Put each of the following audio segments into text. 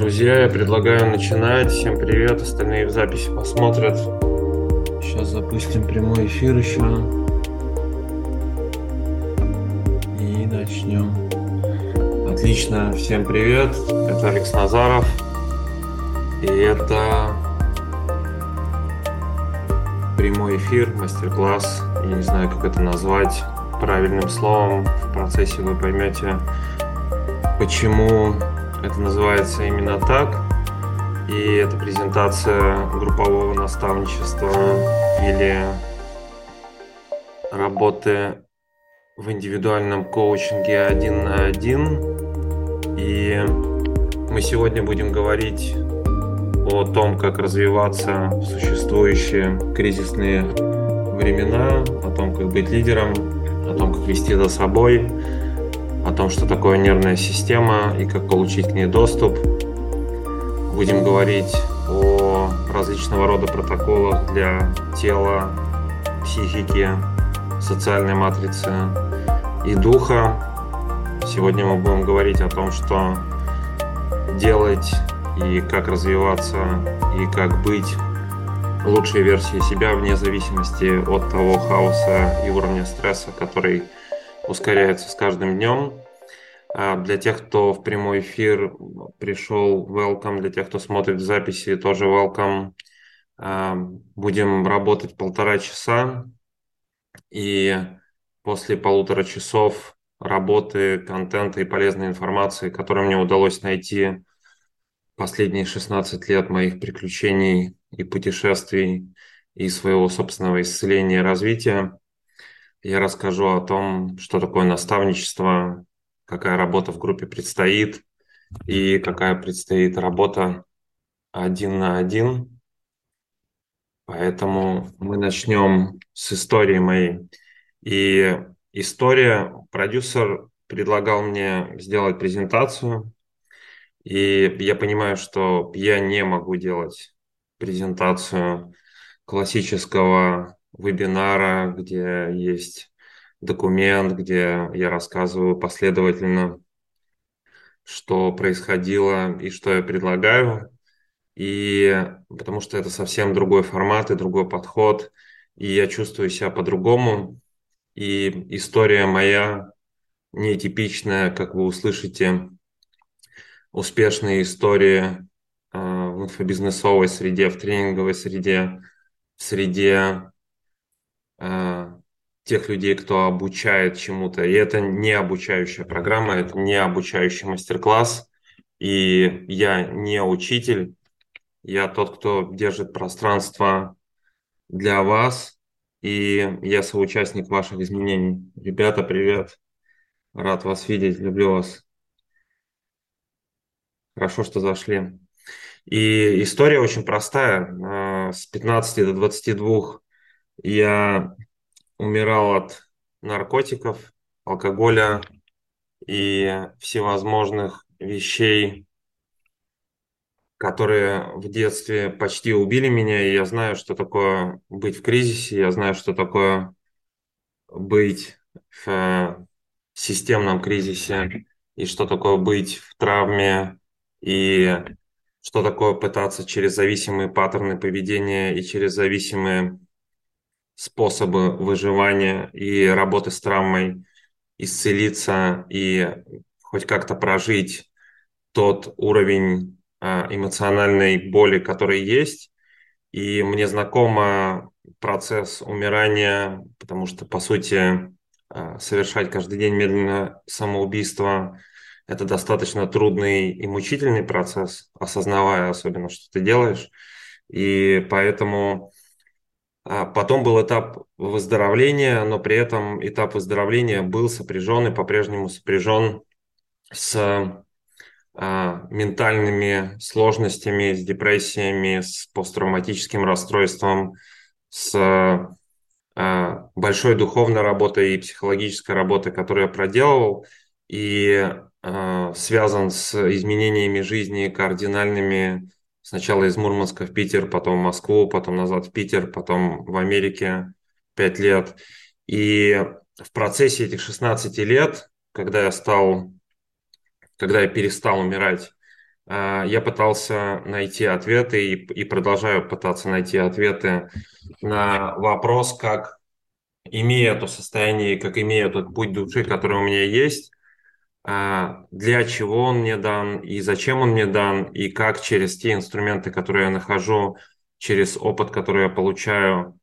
Друзья, я предлагаю начинать. Всем привет, остальные в записи посмотрят. Сейчас запустим прямой эфир еще. И начнем. Отлично, всем привет. Это Алекс Назаров. И это прямой эфир, мастер-класс. Я не знаю, как это назвать правильным словом. В процессе вы поймете, почему это называется именно так. И это презентация группового наставничества или работы в индивидуальном коучинге один на один. И мы сегодня будем говорить о том, как развиваться в существующие кризисные времена, о том, как быть лидером, о том, как вести за собой, том, что такое нервная система и как получить к ней доступ. Будем говорить о различного рода протоколах для тела, психики, социальной матрицы и духа. Сегодня мы будем говорить о том, что делать и как развиваться и как быть лучшей версией себя вне зависимости от того хаоса и уровня стресса, который ускоряется с каждым днем. А для тех, кто в прямой эфир пришел, welcome. Для тех, кто смотрит записи, тоже welcome. А, будем работать полтора часа. И после полутора часов работы, контента и полезной информации, которую мне удалось найти последние 16 лет моих приключений и путешествий и своего собственного исцеления и развития, я расскажу о том, что такое наставничество, какая работа в группе предстоит и какая предстоит работа один на один. Поэтому мы начнем с истории моей. И история, продюсер предлагал мне сделать презентацию, и я понимаю, что я не могу делать презентацию классического вебинара, где есть документ, где я рассказываю последовательно, что происходило и что я предлагаю. И потому что это совсем другой формат и другой подход, и я чувствую себя по-другому. И история моя нетипичная, как вы услышите, успешные истории э, в инфобизнесовой среде, в тренинговой среде, в среде Э, тех людей, кто обучает чему-то. И это не обучающая программа, это не обучающий мастер-класс. И я не учитель, я тот, кто держит пространство для вас, и я соучастник ваших изменений. Ребята, привет! Рад вас видеть, люблю вас. Хорошо, что зашли. И история очень простая. Э, с 15 до 22 я умирал от наркотиков, алкоголя и всевозможных вещей, которые в детстве почти убили меня, и я знаю, что такое быть в кризисе, я знаю, что такое быть в системном кризисе, и что такое быть в травме, и что такое пытаться через зависимые паттерны поведения и через зависимые способы выживания и работы с травмой, исцелиться и хоть как-то прожить тот уровень а, эмоциональной боли, который есть. И мне знакомо процесс умирания, потому что, по сути, а, совершать каждый день медленно самоубийство – это достаточно трудный и мучительный процесс, осознавая особенно, что ты делаешь. И поэтому потом был этап выздоровления, но при этом этап выздоровления был сопряжен и по-прежнему сопряжен с а, ментальными сложностями, с депрессиями, с посттравматическим расстройством, с а, большой духовной работой и психологической работой, которую я проделывал, и а, связан с изменениями жизни кардинальными Сначала из Мурманска в Питер, потом в Москву, потом назад в Питер, потом в Америке пять лет. И в процессе этих 16 лет, когда я стал, когда я перестал умирать а, я пытался найти ответы и, и продолжаю пытаться найти ответы на вопрос, как, имея то состояние, как имея тот путь души, который у меня есть, для чего он мне дан и зачем он мне дан, и как через те инструменты, которые я нахожу, через опыт, который я получаю,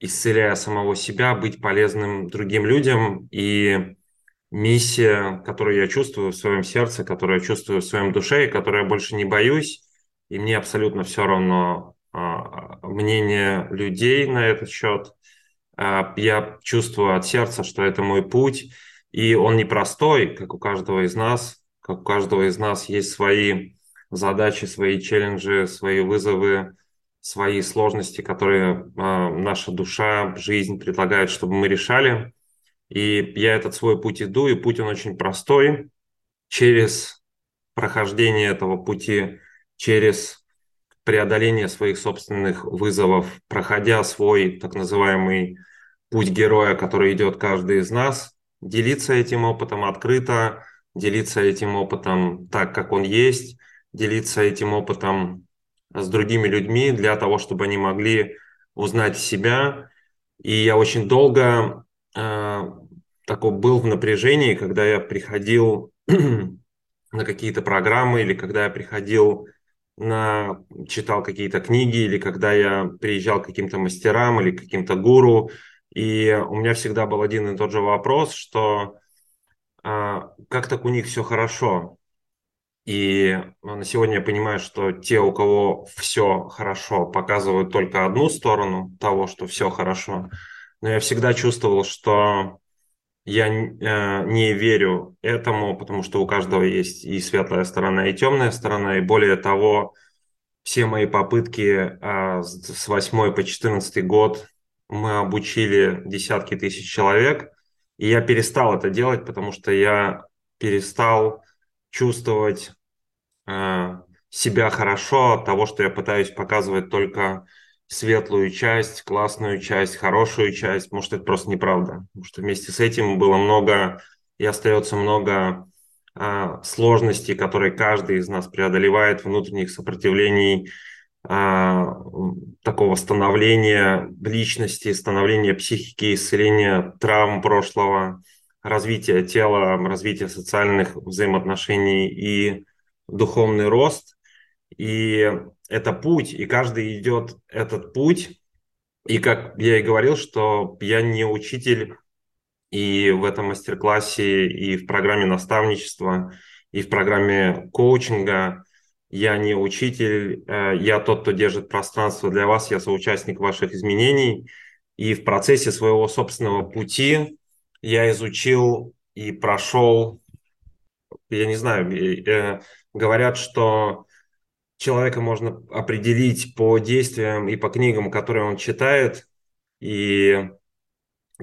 исцеляя самого себя, быть полезным другим людям и миссия, которую я чувствую в своем сердце, которую я чувствую в своем душе, и которую я больше не боюсь, и мне абсолютно все равно а, мнение людей на этот счет. А, я чувствую от сердца, что это мой путь, и он непростой, как у каждого из нас, как у каждого из нас есть свои задачи, свои челленджи, свои вызовы, свои сложности, которые а, наша душа, жизнь предлагает, чтобы мы решали. И я этот свой путь иду, и путь он очень простой. Через прохождение этого пути, через преодоление своих собственных вызовов, проходя свой так называемый путь героя, который идет каждый из нас, делиться этим опытом открыто, делиться этим опытом так, как он есть, делиться этим опытом с другими людьми для того, чтобы они могли узнать себя. И я очень долго э, такой был в напряжении, когда я приходил на какие-то программы или когда я приходил на читал какие-то книги или когда я приезжал к каким-то мастерам или к каким-то гуру, и у меня всегда был один и тот же вопрос, что а, как так у них все хорошо? И на сегодня я понимаю, что те, у кого все хорошо, показывают только одну сторону того, что все хорошо. Но я всегда чувствовал, что я э, не верю этому, потому что у каждого есть и светлая сторона, и темная сторона. И более того, все мои попытки э, с 8 по 14 год мы обучили десятки тысяч человек, и я перестал это делать, потому что я перестал чувствовать э, себя хорошо от того, что я пытаюсь показывать только светлую часть, классную часть, хорошую часть. Может, это просто неправда. Потому что вместе с этим было много и остается много э, сложностей, которые каждый из нас преодолевает, внутренних сопротивлений, такого становления личности, становления психики, исцеления травм прошлого, развития тела, развития социальных взаимоотношений и духовный рост. И это путь, и каждый идет этот путь. И как я и говорил, что я не учитель, и в этом мастер-классе, и в программе наставничества, и в программе коучинга я не учитель, э, я тот, кто держит пространство для вас, я соучастник ваших изменений. И в процессе своего собственного пути я изучил и прошел, я не знаю, э, говорят, что человека можно определить по действиям и по книгам, которые он читает. И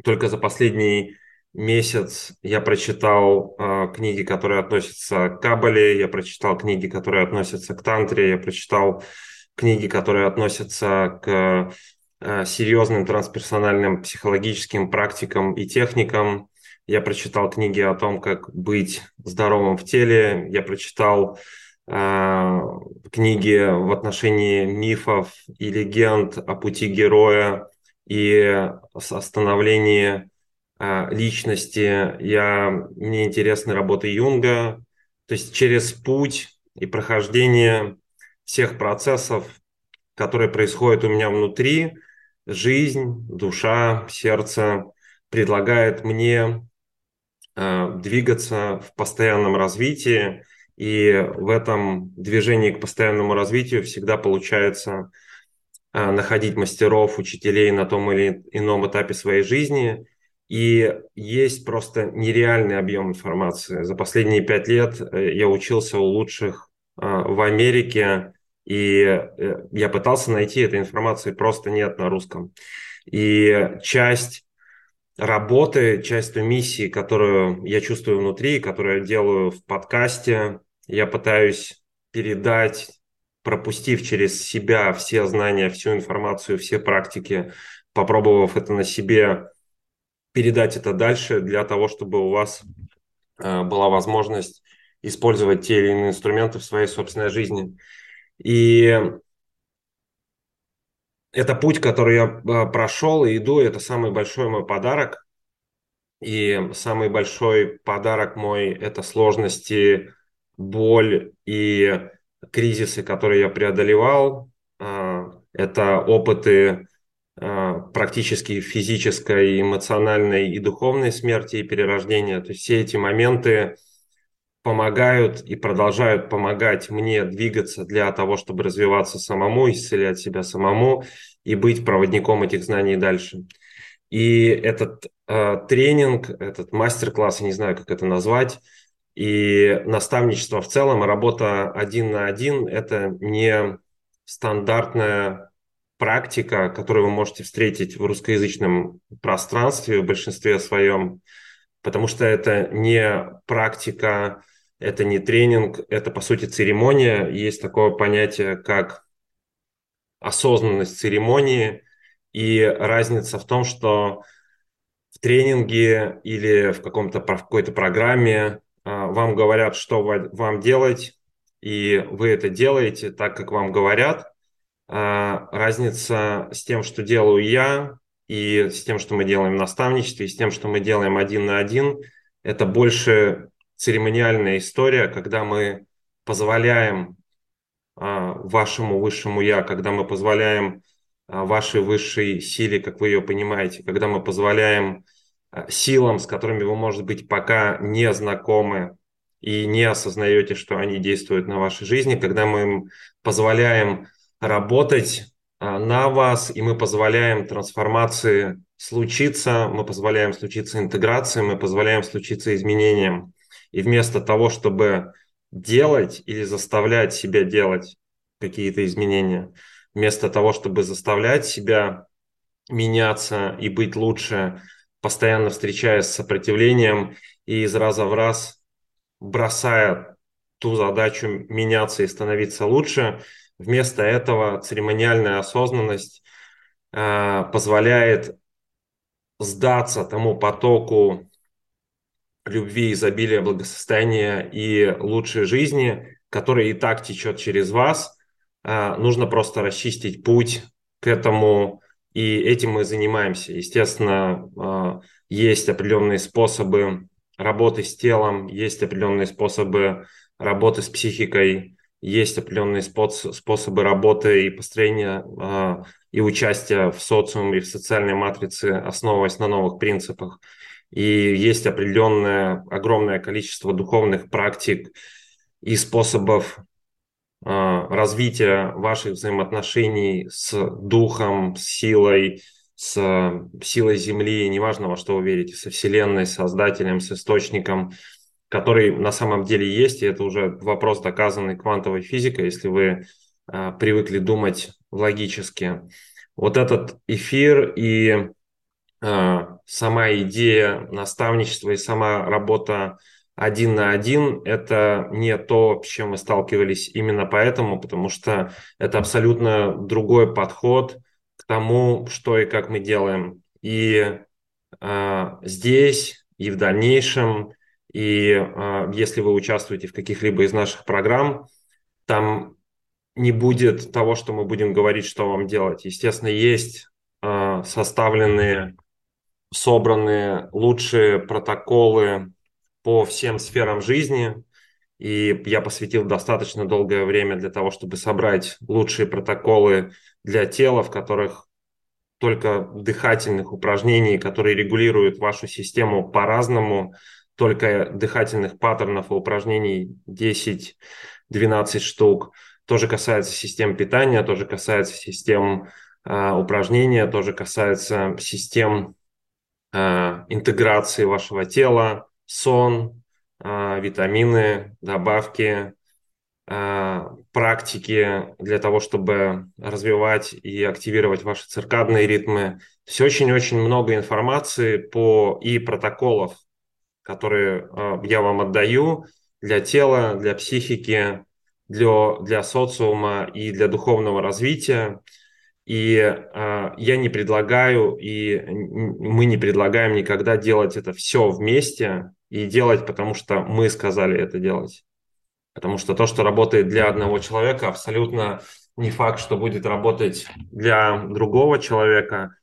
только за последний месяц я прочитал э, книги, которые относятся к Кабале, я прочитал книги, которые относятся к Тантре, я прочитал книги, которые относятся к э, серьезным трансперсональным психологическим практикам и техникам. Я прочитал книги о том, как быть здоровым в теле. Я прочитал э, книги в отношении мифов и легенд о пути героя и становлении а, личности, я, мне интересны работы Юнга, то есть через путь и прохождение всех процессов, которые происходят у меня внутри, жизнь, душа, сердце предлагает мне э, двигаться в постоянном развитии, и в этом движении к постоянному развитию всегда получается э, находить мастеров, учителей на том или ином этапе своей жизни – и есть просто нереальный объем информации. За последние пять лет э, я учился у лучших э, в Америке, и э, я пытался найти этой информации, просто нет на русском. И часть работы, часть той миссии, которую я чувствую внутри, которую я делаю в подкасте, я пытаюсь передать, пропустив через себя все знания, всю информацию, все практики, попробовав это на себе, передать это дальше для того, чтобы у вас э, была возможность использовать те или иные инструменты в своей собственной жизни. И это путь, который я а, прошел и иду, это самый большой мой подарок. И самый большой подарок мой – это сложности, боль и кризисы, которые я преодолевал. А, это опыты практически физической, эмоциональной и духовной смерти и перерождения. То есть все эти моменты помогают и продолжают помогать мне двигаться для того, чтобы развиваться самому, исцелять себя самому и быть проводником этих знаний дальше. И этот э, тренинг, этот мастер-класс, я не знаю, как это назвать, и наставничество в целом, работа один на один – это не стандартная практика, которую вы можете встретить в русскоязычном пространстве в большинстве своем, потому что это не практика, это не тренинг, это, по сути, церемония. Есть такое понятие, как осознанность церемонии, и разница в том, что в тренинге или в, каком-то, в какой-то программе а, вам говорят, что вам делать, и вы это делаете так, как вам говорят. А, разница с тем, что делаю я, и с тем, что мы делаем в наставничестве, и с тем, что мы делаем один на один, это больше церемониальная история, когда мы позволяем а, вашему высшему я, когда мы позволяем вашей высшей силе, как вы ее понимаете, когда мы позволяем силам, с которыми вы, может быть, пока не знакомы и не осознаете, что они действуют на вашей жизни, когда мы им позволяем работать э, на вас, и мы позволяем трансформации случиться, мы позволяем случиться интеграции, мы позволяем случиться изменениям. И вместо того, чтобы делать или заставлять себя делать какие-то изменения, вместо того, чтобы заставлять себя меняться и быть лучше, постоянно встречаясь с сопротивлением и из раза в раз бросая ту задачу меняться и становиться лучше. Вместо этого церемониальная осознанность э, позволяет сдаться тому потоку любви, изобилия, благосостояния и лучшей жизни, который и так течет через вас. Э, нужно просто расчистить путь к этому и этим мы занимаемся. Естественно, а, есть определенные способы работы с телом, есть определенные способы работы с психикой, есть определенные способы работы и построения а, и участия в социуме и в социальной матрице, основываясь на новых принципах. И есть определенное огромное количество духовных практик и способов а, развития ваших взаимоотношений с духом, с силой, с силой Земли, неважно, во что вы верите, со Вселенной, с Создателем, с Источником, который на самом деле есть, и это уже вопрос, доказанный квантовой физикой, если вы а, привыкли думать логически. Вот этот эфир и а, сама идея наставничества и сама работа один на один – это не то, с чем мы сталкивались именно поэтому, потому что это абсолютно другой подход к тому, что и как мы делаем. И э, здесь, и в дальнейшем, и э, если вы участвуете в каких-либо из наших программ, там не будет того, что мы будем говорить, что вам делать. Естественно, есть э, составленные, собранные лучшие протоколы по всем сферам жизни, и я посвятил достаточно долгое время для того, чтобы собрать лучшие протоколы для тела, в которых только дыхательных упражнений, которые регулируют вашу систему по-разному, только дыхательных паттернов и упражнений 10-12 штук. Тоже касается систем питания, тоже касается систем э, упражнения, тоже касается систем э, интеграции вашего тела, сон, а, витамины, добавки, практики для того, чтобы развивать и активировать ваши циркадные ритмы. Все очень-очень много информации по и протоколов, которые а, я вам отдаю для тела, для психики, для, для социума и для духовного развития. И э, я не предлагаю, и мы не предлагаем никогда делать это все вместе и делать, потому что мы сказали это делать. Потому что то, что работает для одного человека, абсолютно не факт, что будет работать для другого человека.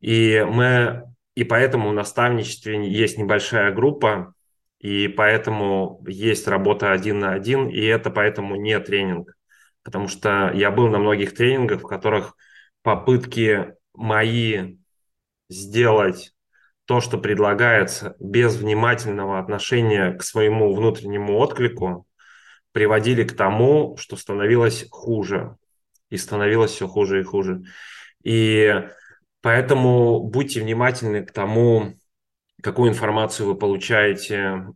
И мы и поэтому в наставничестве есть небольшая группа, и поэтому есть работа один на один, и это поэтому не тренинг. Потому что я был на многих тренингах, в которых попытки мои сделать то, что предлагается, без внимательного отношения к своему внутреннему отклику, приводили к тому, что становилось хуже. И становилось все хуже и хуже. И поэтому будьте внимательны к тому, какую информацию вы получаете,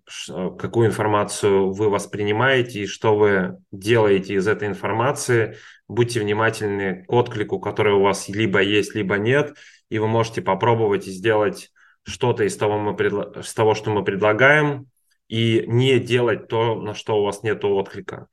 какую информацию вы воспринимаете и что вы делаете из этой информации. Будьте внимательны к отклику, который у вас либо есть, либо нет, и вы можете попробовать сделать что-то из того, мы предла... из того, что мы предлагаем, и не делать то, на что у вас нет отклика.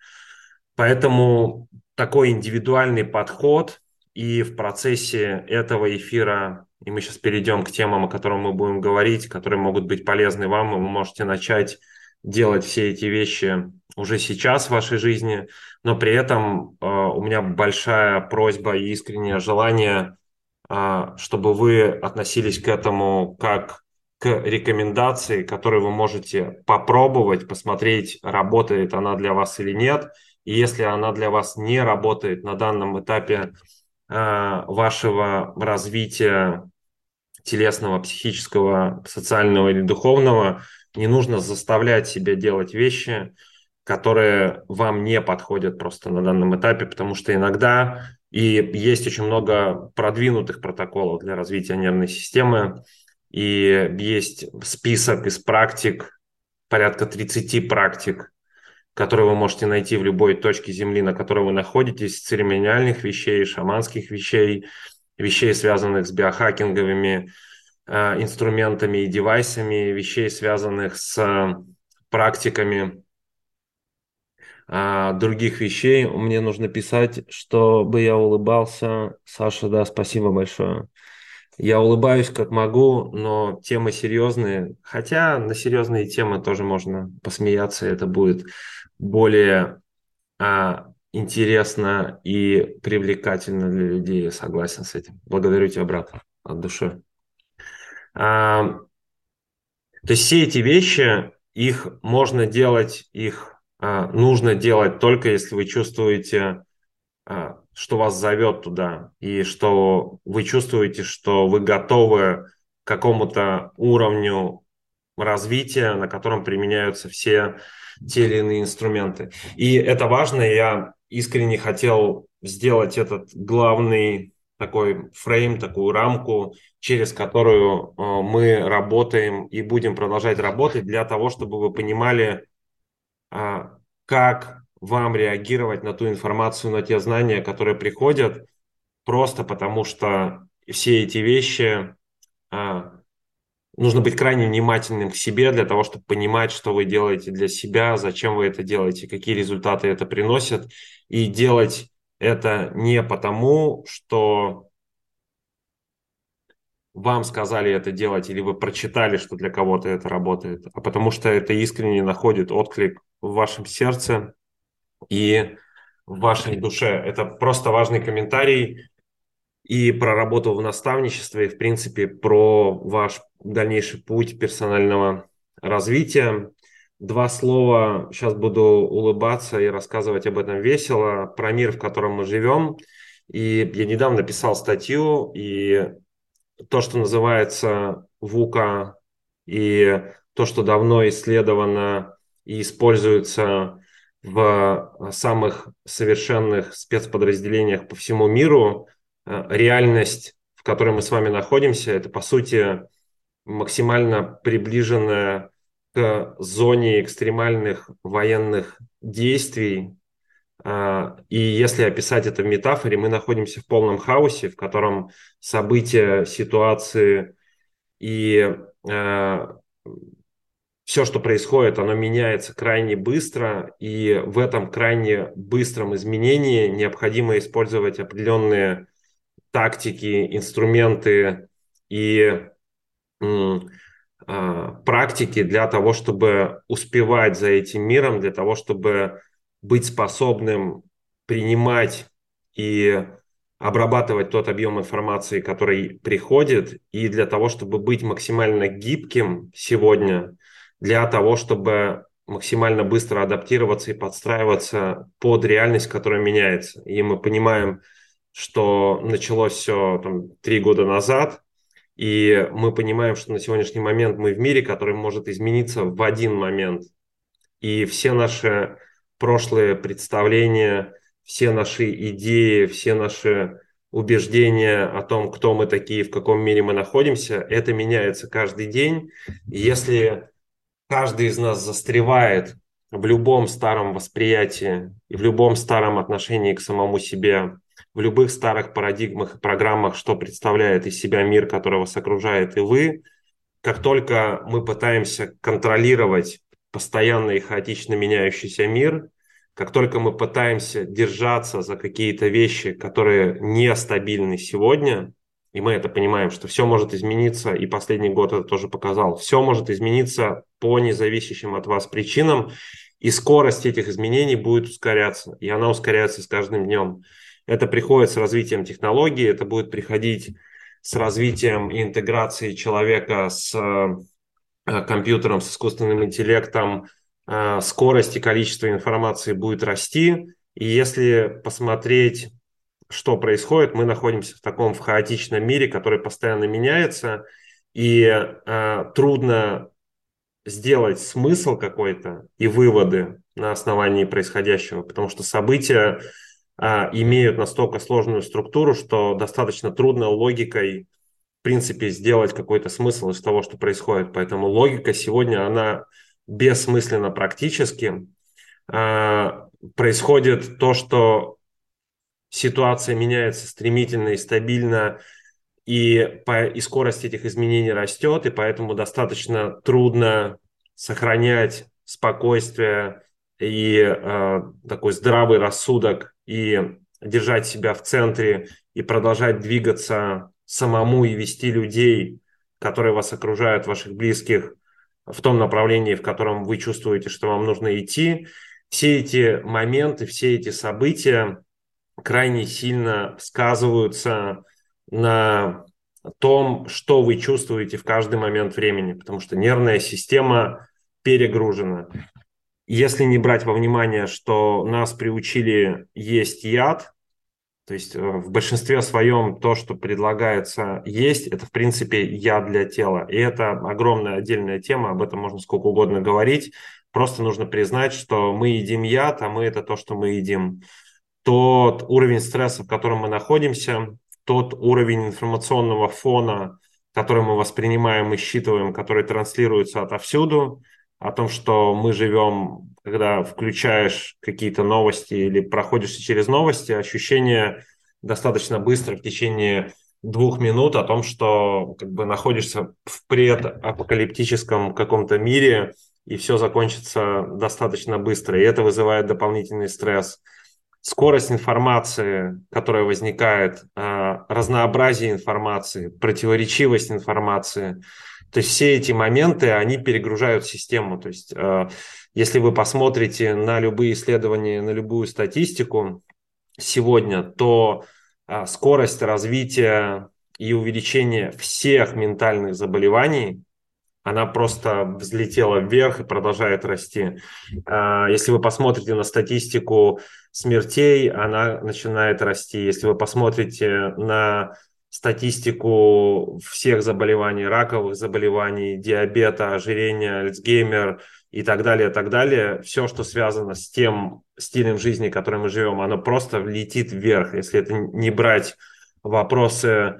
Поэтому такой индивидуальный подход, и в процессе этого эфира, и мы сейчас перейдем к темам, о которых мы будем говорить, которые могут быть полезны вам, и вы можете начать делать все эти вещи уже сейчас в вашей жизни, но при этом э, у меня большая просьба и искреннее желание, э, чтобы вы относились к этому как к рекомендации, которые вы можете попробовать, посмотреть, работает она для вас или нет. И если она для вас не работает на данном этапе вашего развития телесного, психического, социального или духовного, не нужно заставлять себя делать вещи, которые вам не подходят просто на данном этапе, потому что иногда и есть очень много продвинутых протоколов для развития нервной системы, и есть список из практик, порядка 30 практик, которые вы можете найти в любой точке Земли, на которой вы находитесь, церемониальных вещей, шаманских вещей, вещей, связанных с биохакинговыми э, инструментами и девайсами, вещей, связанных с э, практиками э, других вещей. Мне нужно писать, чтобы я улыбался. Саша, да, спасибо большое. Я улыбаюсь как могу, но темы серьезные. Хотя на серьезные темы тоже можно посмеяться, это будет более а, интересно и привлекательно для людей. Я согласен с этим. Благодарю тебя, брат, от души. А, то есть все эти вещи, их можно делать, их а, нужно делать только если вы чувствуете а, что вас зовет туда, и что вы чувствуете, что вы готовы к какому-то уровню развития, на котором применяются все те или иные инструменты. И это важно, я искренне хотел сделать этот главный такой фрейм, такую рамку, через которую э, мы работаем и будем продолжать работать для того, чтобы вы понимали, а, как вам реагировать на ту информацию, на те знания, которые приходят, просто потому что все эти вещи а, нужно быть крайне внимательным к себе для того, чтобы понимать, что вы делаете для себя, зачем вы это делаете, какие результаты это приносят, и делать это не потому, что вам сказали это делать, или вы прочитали, что для кого-то это работает, а потому что это искренне находит отклик в вашем сердце, и в вашей душе. Это просто важный комментарий и про работу в наставничестве, и, в принципе, про ваш дальнейший путь персонального развития. Два слова, сейчас буду улыбаться и рассказывать об этом весело, про мир, в котором мы живем. И я недавно писал статью, и то, что называется ВУКа, и то, что давно исследовано и используется в самых совершенных спецподразделениях по всему миру. Э, реальность, в которой мы с вами находимся, это, по сути, максимально приближенная к зоне экстремальных военных действий. Э, и если описать это в метафоре, мы находимся в полном хаосе, в котором события, ситуации и все, что происходит, оно меняется крайне быстро, и в этом крайне быстром изменении необходимо использовать определенные тактики, инструменты и а, практики для того, чтобы успевать за этим миром, для того, чтобы быть способным принимать и обрабатывать тот объем информации, который приходит, и для того, чтобы быть максимально гибким сегодня, для того, чтобы максимально быстро адаптироваться и подстраиваться под реальность, которая меняется. И мы понимаем, что началось все там, три года назад, и мы понимаем, что на сегодняшний момент мы в мире, который может измениться в один момент. И все наши прошлые представления, все наши идеи, все наши убеждения о том, кто мы такие, в каком мире мы находимся, это меняется каждый день. Если каждый из нас застревает в любом старом восприятии и в любом старом отношении к самому себе, в любых старых парадигмах и программах, что представляет из себя мир, который вас окружает, и вы, как только мы пытаемся контролировать постоянно и хаотично меняющийся мир, как только мы пытаемся держаться за какие-то вещи, которые нестабильны сегодня, и мы это понимаем, что все может измениться, и последний год это тоже показал, все может измениться по независящим от вас причинам, и скорость этих изменений будет ускоряться, и она ускоряется с каждым днем. Это приходит с развитием технологий, это будет приходить с развитием и интеграцией человека с э, компьютером, с искусственным интеллектом, э, скорость и количество информации будет расти. И если посмотреть что происходит, мы находимся в таком в хаотичном мире, который постоянно меняется, и э, трудно сделать смысл какой-то и выводы на основании происходящего, потому что события имеют настолько сложную структуру, что достаточно трудно логикой, в принципе, сделать какой-то смысл из того, что происходит. Поэтому логика сегодня, она бессмысленна практически. Э, происходит то, что ситуация меняется стремительно и стабильно, и, по, и скорость этих изменений растет, и поэтому достаточно трудно сохранять спокойствие и э, такой здравый рассудок и держать себя в центре и продолжать двигаться самому и вести людей, которые вас окружают, ваших близких, в том направлении, в котором вы чувствуете, что вам нужно идти. Все эти моменты, все эти события, крайне сильно сказываются на том, что вы чувствуете в каждый момент времени, потому что нервная система перегружена. Если не брать во внимание, что нас приучили есть яд, то есть э, в большинстве своем то, что предлагается есть, это в принципе яд для тела. И это огромная отдельная тема, об этом можно сколько угодно говорить. Просто нужно признать, что мы едим яд, а мы это то, что мы едим тот уровень стресса, в котором мы находимся, тот уровень информационного фона, который мы воспринимаем и считываем, который транслируется отовсюду, о том, что мы живем, когда включаешь какие-то новости или проходишься через новости, ощущение достаточно быстро в течение двух минут о том, что как бы находишься в предапокалиптическом каком-то мире, и все закончится достаточно быстро, и это вызывает дополнительный стресс скорость информации, которая возникает, а, разнообразие информации, противоречивость информации. То есть все эти моменты, они перегружают систему. То есть а, если вы посмотрите на любые исследования, на любую статистику сегодня, то а, скорость развития и увеличения всех ментальных заболеваний она просто взлетела вверх и продолжает расти. Если вы посмотрите на статистику смертей, она начинает расти. Если вы посмотрите на статистику всех заболеваний, раковых заболеваний, диабета, ожирения, Альцгеймер и так далее, так далее, все, что связано с тем стилем жизни, которым мы живем, оно просто летит вверх. Если это не брать вопросы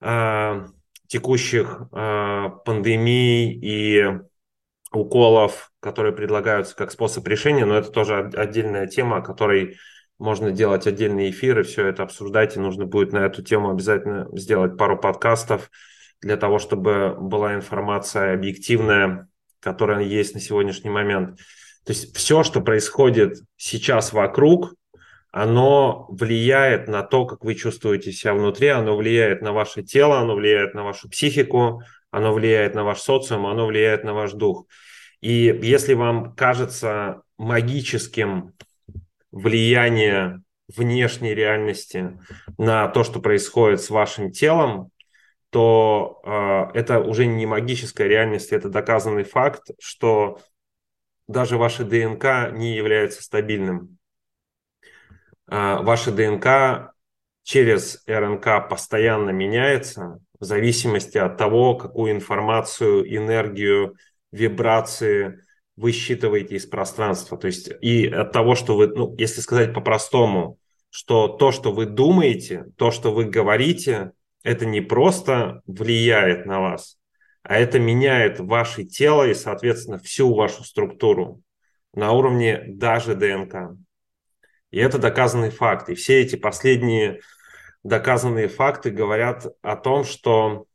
э, текущих э, пандемий и уколов, которые предлагаются как способ решения, но это тоже отдельная тема, о которой можно делать отдельные эфиры, все это обсуждать, и нужно будет на эту тему обязательно сделать пару подкастов для того, чтобы была информация объективная, которая есть на сегодняшний момент. То есть все, что происходит сейчас вокруг, оно влияет на то, как вы чувствуете себя внутри, оно влияет на ваше тело, оно влияет на вашу психику, оно влияет на ваш социум, оно влияет на ваш дух. И если вам кажется магическим влияние внешней реальности на то, что происходит с вашим телом, то э, это уже не магическая реальность, это доказанный факт, что даже ваше ДНК не является стабильным. Э, ваше ДНК через РНК постоянно меняется в зависимости от того, какую информацию, энергию, вибрации вы считываете из пространства. То есть и от того, что вы, ну, если сказать по-простому, что то, что вы думаете, то, что вы говорите, это не просто влияет на вас, а это меняет ваше тело и, соответственно, всю вашу структуру на уровне даже ДНК. И это доказанный факт. И все эти последние доказанные факты говорят о том, что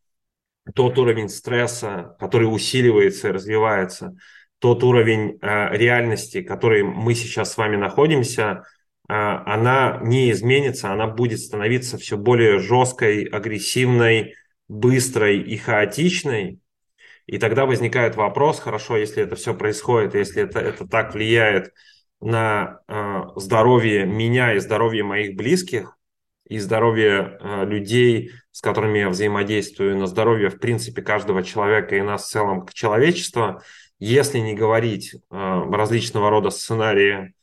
тот уровень стресса, который усиливается и развивается, тот уровень э, реальности, который мы сейчас с вами находимся, э, она не изменится, она будет становиться все более жесткой, агрессивной, быстрой и хаотичной. И тогда возникает вопрос, хорошо, если это все происходит, если это, это так влияет на э, здоровье меня и здоровье моих близких, и здоровье э, людей, с которыми я взаимодействую, на здоровье, в принципе, каждого человека и нас в целом как человечества, если не говорить э, различного рода сценарии,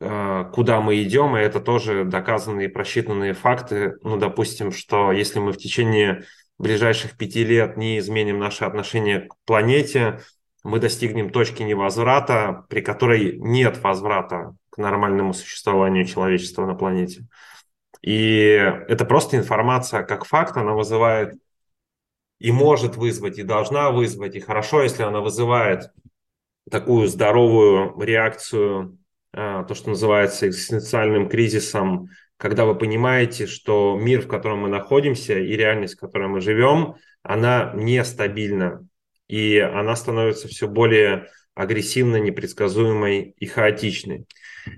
э, куда мы идем, и это тоже доказанные просчитанные факты, ну, допустим, что если мы в течение ближайших пяти лет не изменим наши отношения к планете, мы достигнем точки невозврата, при которой нет возврата к нормальному существованию человечества на планете. И это просто информация как факт, она вызывает и может вызвать, и должна вызвать, и хорошо, если она вызывает такую здоровую реакцию, а, то, что называется экзистенциальным кризисом, когда вы понимаете, что мир, в котором мы находимся, и реальность, в которой мы живем, она нестабильна, и она становится все более агрессивной, непредсказуемой и хаотичной.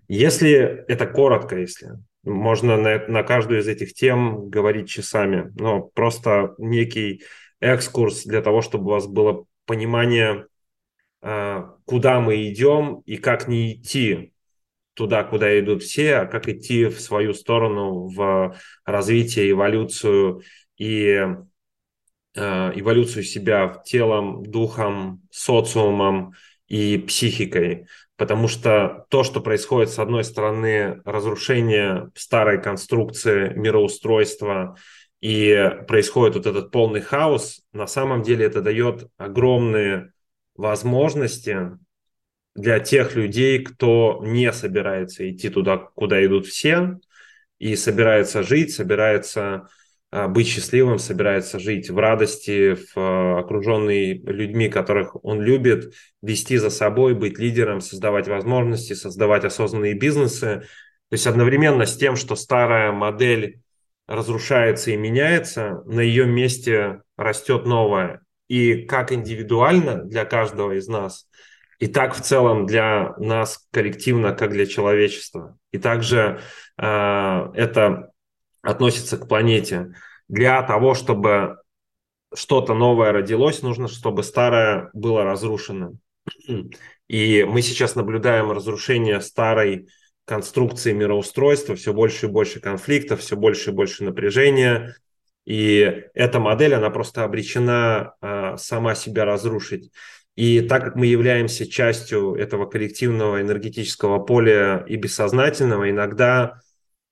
Если это коротко, если можно на, на каждую из этих тем говорить часами, но просто некий экскурс для того, чтобы у вас было понимание, а, куда мы идем и как не идти туда, куда идут все, а как идти в свою сторону в развитие, эволюцию и а, эволюцию себя телом, духом, социумом и психикой. Потому что то, что происходит, с одной стороны, разрушение старой конструкции мироустройства, и происходит вот этот полный хаос, на самом деле это дает огромные возможности для тех людей, кто не собирается идти туда, куда идут все, и собирается жить, собирается а, быть счастливым, собирается жить в радости, в а, окруженный людьми, которых он любит, вести за собой, быть лидером, создавать возможности, создавать осознанные бизнесы. То есть одновременно с тем, что старая модель разрушается и меняется, на ее месте растет новая. И как индивидуально для каждого из нас, и так в целом для нас коллективно, как для человечества. И также э, это относится к планете. Для того, чтобы что-то новое родилось, нужно, чтобы старое было разрушено. И мы сейчас наблюдаем разрушение старой конструкции мироустройства, все больше и больше конфликтов, все больше и больше напряжения. И эта модель, она просто обречена а, сама себя разрушить. И так как мы являемся частью этого коллективного энергетического поля и бессознательного, иногда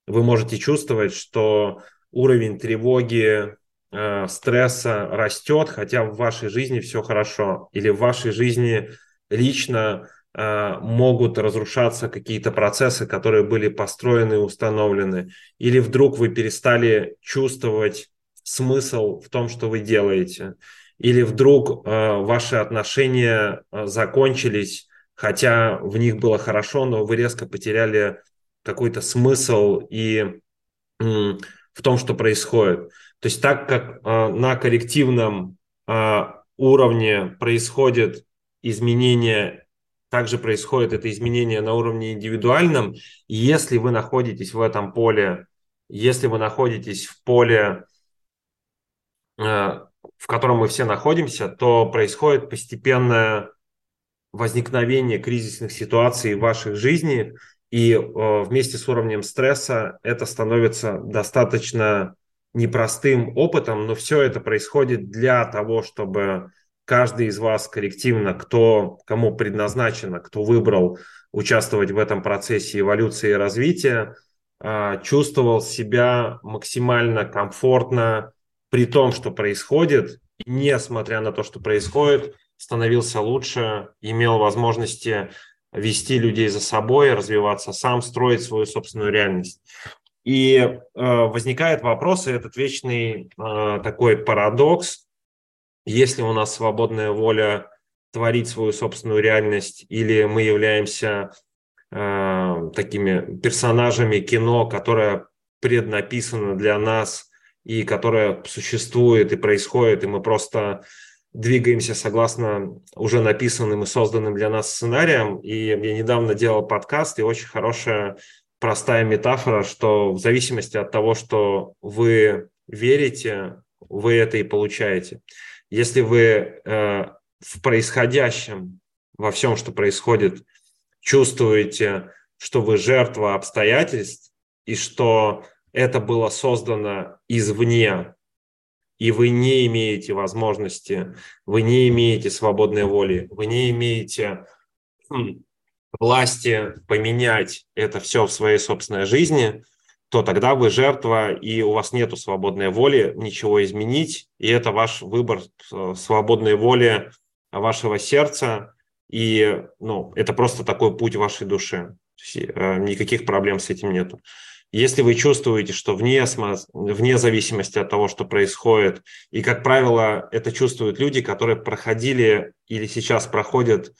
вы можете чувствовать, что уровень тревоги, э, стресса растет, хотя в вашей жизни все хорошо, или в вашей жизни лично могут разрушаться какие-то процессы, которые были построены и установлены, или вдруг вы перестали чувствовать смысл в том, что вы делаете, или вдруг э, ваши отношения закончились, хотя в них было хорошо, но вы резко потеряли какой-то смысл и в том, что происходит. То есть так как э, на коллективном э, уровне происходит изменение, также происходит это изменение на уровне индивидуальном. И если вы находитесь в этом поле, если вы находитесь в поле, э, в котором мы все находимся, то происходит постепенное возникновение кризисных ситуаций в вашей жизни – И э, вместе с уровнем стресса это становится достаточно непростым опытом, но все это происходит для того, чтобы каждый из вас коллективно, кто, кому предназначено, кто выбрал участвовать в этом процессе эволюции и развития, а, чувствовал себя максимально комфортно при том, что происходит, несмотря на то, что происходит, становился лучше, имел возможности вести людей за собой, развиваться сам, строить свою собственную реальность. И э, возникает вопрос, и этот вечный э, такой парадокс, если у нас свободная воля творить свою собственную реальность, или мы являемся э, такими персонажами кино, которое преднаписано для нас и которое существует и происходит, и мы просто двигаемся согласно уже написанным и созданным для нас сценариям. И я недавно делал подкаст, и очень хорошая простая метафора, что в зависимости от того, что вы верите, вы это и получаете. Если вы э, в происходящем, во всем, что происходит, чувствуете, что вы жертва обстоятельств и что это было создано извне, и вы не имеете возможности, вы не имеете свободной воли, вы не имеете власти поменять это все в своей собственной жизни, то тогда вы жертва, и у вас нет свободной воли ничего изменить, и это ваш выбор э, свободной воли вашего сердца, и ну, это просто такой путь вашей души. Э, никаких проблем с этим нету. Если вы чувствуете, что вне, вне зависимости от того, что происходит, и, как правило, это чувствуют люди, которые проходили или сейчас проходят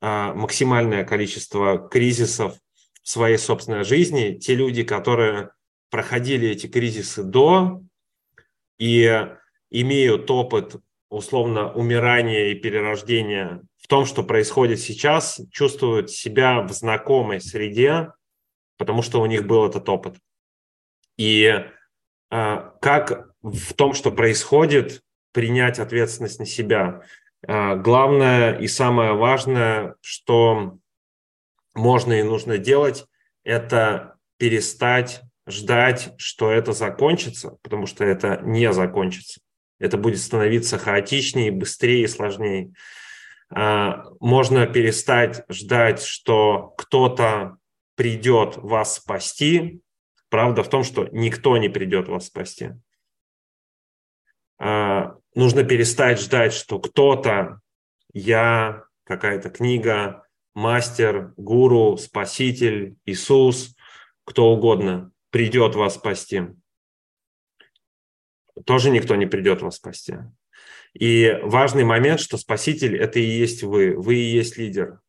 а, максимальное количество кризисов в своей собственной жизни, те люди, которые проходили эти кризисы до и имеют опыт условно умирания и перерождения в том, что происходит сейчас, чувствуют себя в знакомой среде, потому что у них был этот опыт. И э, как в том, что происходит, принять ответственность на себя. Э, главное и самое важное, что можно и нужно делать, это перестать ждать, что это закончится, потому что это не закончится. Это будет становиться хаотичнее, быстрее и сложнее. Э, можно перестать ждать, что кто-то придет вас спасти. Правда в том, что никто не придет вас спасти. А, нужно перестать ждать, что кто-то, я, какая-то книга, мастер, гуру, спаситель, Иисус, кто угодно, придет вас спасти. Тоже никто не придет вас спасти. И важный момент, что спаситель – это и есть вы, вы и есть лидер.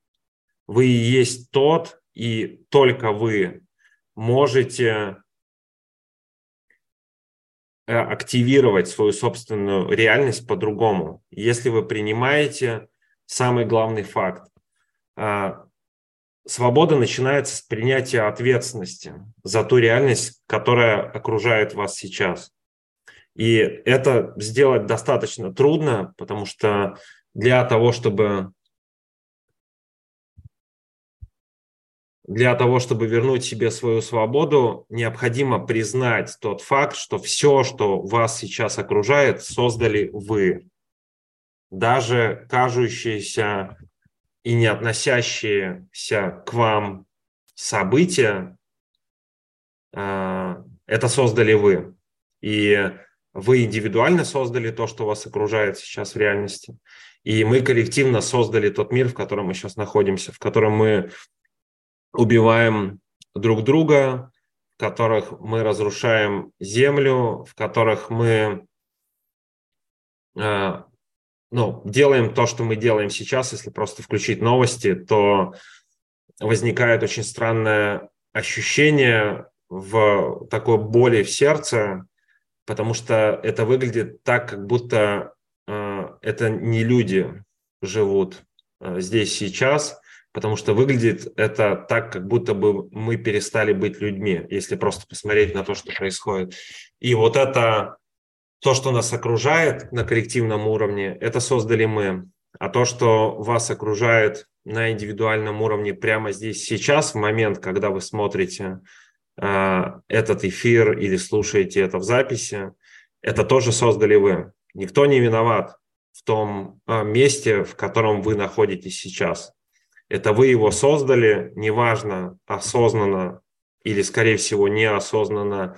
Вы и есть тот, и только вы можете э, активировать свою собственную реальность по-другому. Если вы принимаете самый главный факт, а, свобода начинается с принятия ответственности за ту реальность, которая окружает вас сейчас. И это сделать достаточно трудно, потому что для того, чтобы для того, чтобы вернуть себе свою свободу, необходимо признать тот факт, что все, что вас сейчас окружает, создали вы. Даже кажущиеся и не относящиеся к вам события, а, это создали вы. И вы индивидуально создали то, что вас окружает сейчас в реальности. И мы коллективно создали тот мир, в котором мы сейчас находимся, в котором мы убиваем друг друга, в которых мы разрушаем землю, в которых мы э, ну, делаем то, что мы делаем сейчас, если просто включить новости, то возникает очень странное ощущение в такой боли в сердце, потому что это выглядит так, как будто э, это не люди живут э, здесь сейчас, потому что выглядит это так, как будто бы мы перестали быть людьми, если просто посмотреть на то, что происходит. И вот это, то, что нас окружает на коллективном уровне, это создали мы. А то, что вас окружает на индивидуальном уровне прямо здесь сейчас, в момент, когда вы смотрите э, этот эфир или слушаете это в записи, это тоже создали вы. Никто не виноват в том э, месте, в котором вы находитесь сейчас. Это вы его создали, неважно, осознанно или, скорее всего, неосознанно,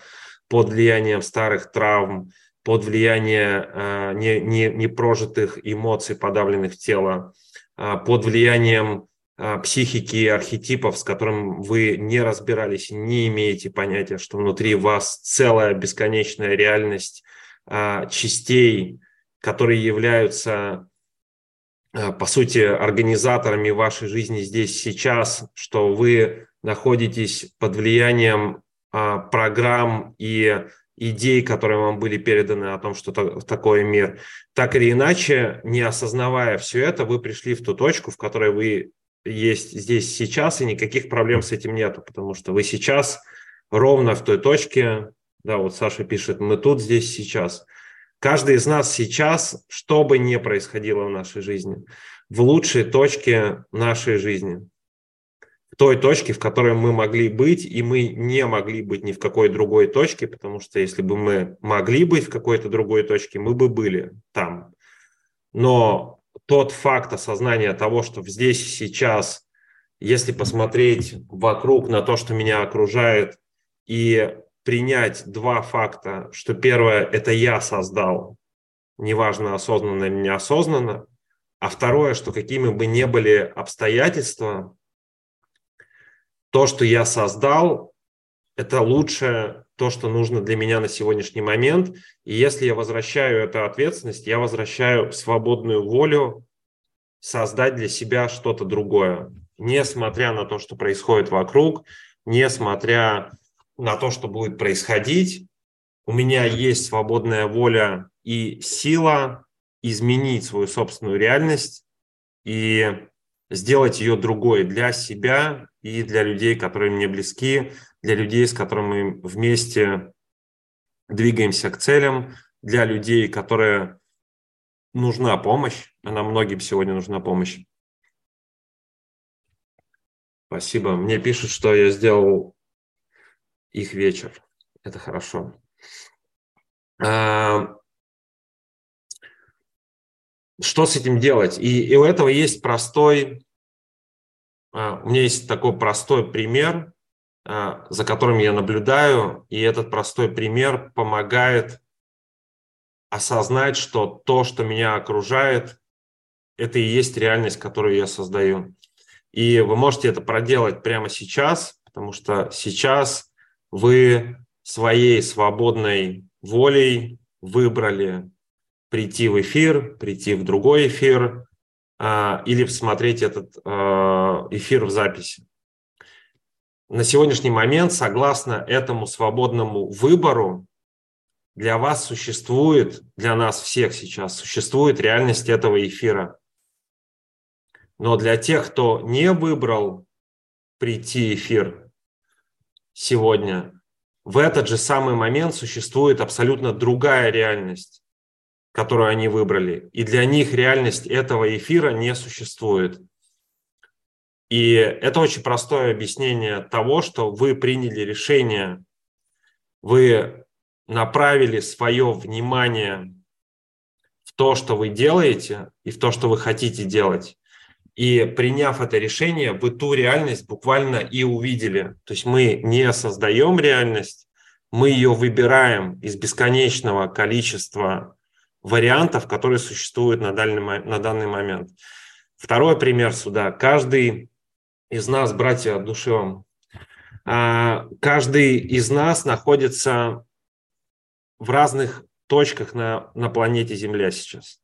под влиянием старых травм, под влиянием э, не, не, непрожитых эмоций, подавленных в тело, э, под влиянием э, психики и архетипов, с которым вы не разбирались, не имеете понятия, что внутри вас целая бесконечная реальность э, частей, которые являются по сути, организаторами вашей жизни здесь сейчас, что вы находитесь под влиянием а, программ и идей, которые вам были переданы о том, что такое мир. Так или иначе, не осознавая все это, вы пришли в ту точку, в которой вы есть здесь сейчас, и никаких проблем с этим нету, потому что вы сейчас ровно в той точке, да, вот Саша пишет, мы тут, здесь, сейчас – Каждый из нас сейчас, что бы ни происходило в нашей жизни, в лучшей точке нашей жизни, той точке, в которой мы могли быть, и мы не могли быть ни в какой другой точке, потому что если бы мы могли быть в какой-то другой точке, мы бы были там. Но тот факт осознания того, что здесь и сейчас, если посмотреть вокруг на то, что меня окружает, и принять два факта, что первое – это я создал, неважно, осознанно или неосознанно, а второе, что какими бы ни были обстоятельства, то, что я создал, это лучшее, то, что нужно для меня на сегодняшний момент. И если я возвращаю эту ответственность, я возвращаю свободную волю создать для себя что-то другое, несмотря на то, что происходит вокруг, несмотря на то, что будет происходить. У меня есть свободная воля и сила изменить свою собственную реальность и сделать ее другой для себя и для людей, которые мне близки, для людей, с которыми мы вместе двигаемся к целям, для людей, которые нужна помощь. Она многим сегодня нужна помощь. Спасибо. Мне пишут, что я сделал их вечер. Это хорошо. А, что с этим делать? И, и у этого есть простой, а, у меня есть такой простой пример, а, за которым я наблюдаю, и этот простой пример помогает осознать, что то, что меня окружает, это и есть реальность, которую я создаю. И вы можете это проделать прямо сейчас, потому что сейчас вы своей свободной волей выбрали прийти в эфир, прийти в другой эфир а, или посмотреть этот а, эфир в записи. На сегодняшний момент, согласно этому свободному выбору, для вас существует, для нас всех сейчас существует реальность этого эфира. Но для тех, кто не выбрал прийти эфир, сегодня, в этот же самый момент существует абсолютно другая реальность, которую они выбрали. И для них реальность этого эфира не существует. И это очень простое объяснение того, что вы приняли решение, вы направили свое внимание в то, что вы делаете, и в то, что вы хотите делать. И приняв это решение, вы ту реальность буквально и увидели. То есть мы не создаем реальность, мы ее выбираем из бесконечного количества вариантов, которые существуют на, дальний, на данный момент. Второй пример сюда. Каждый из нас, братья, от души вам, а, каждый из нас находится в разных точках на, на планете Земля сейчас.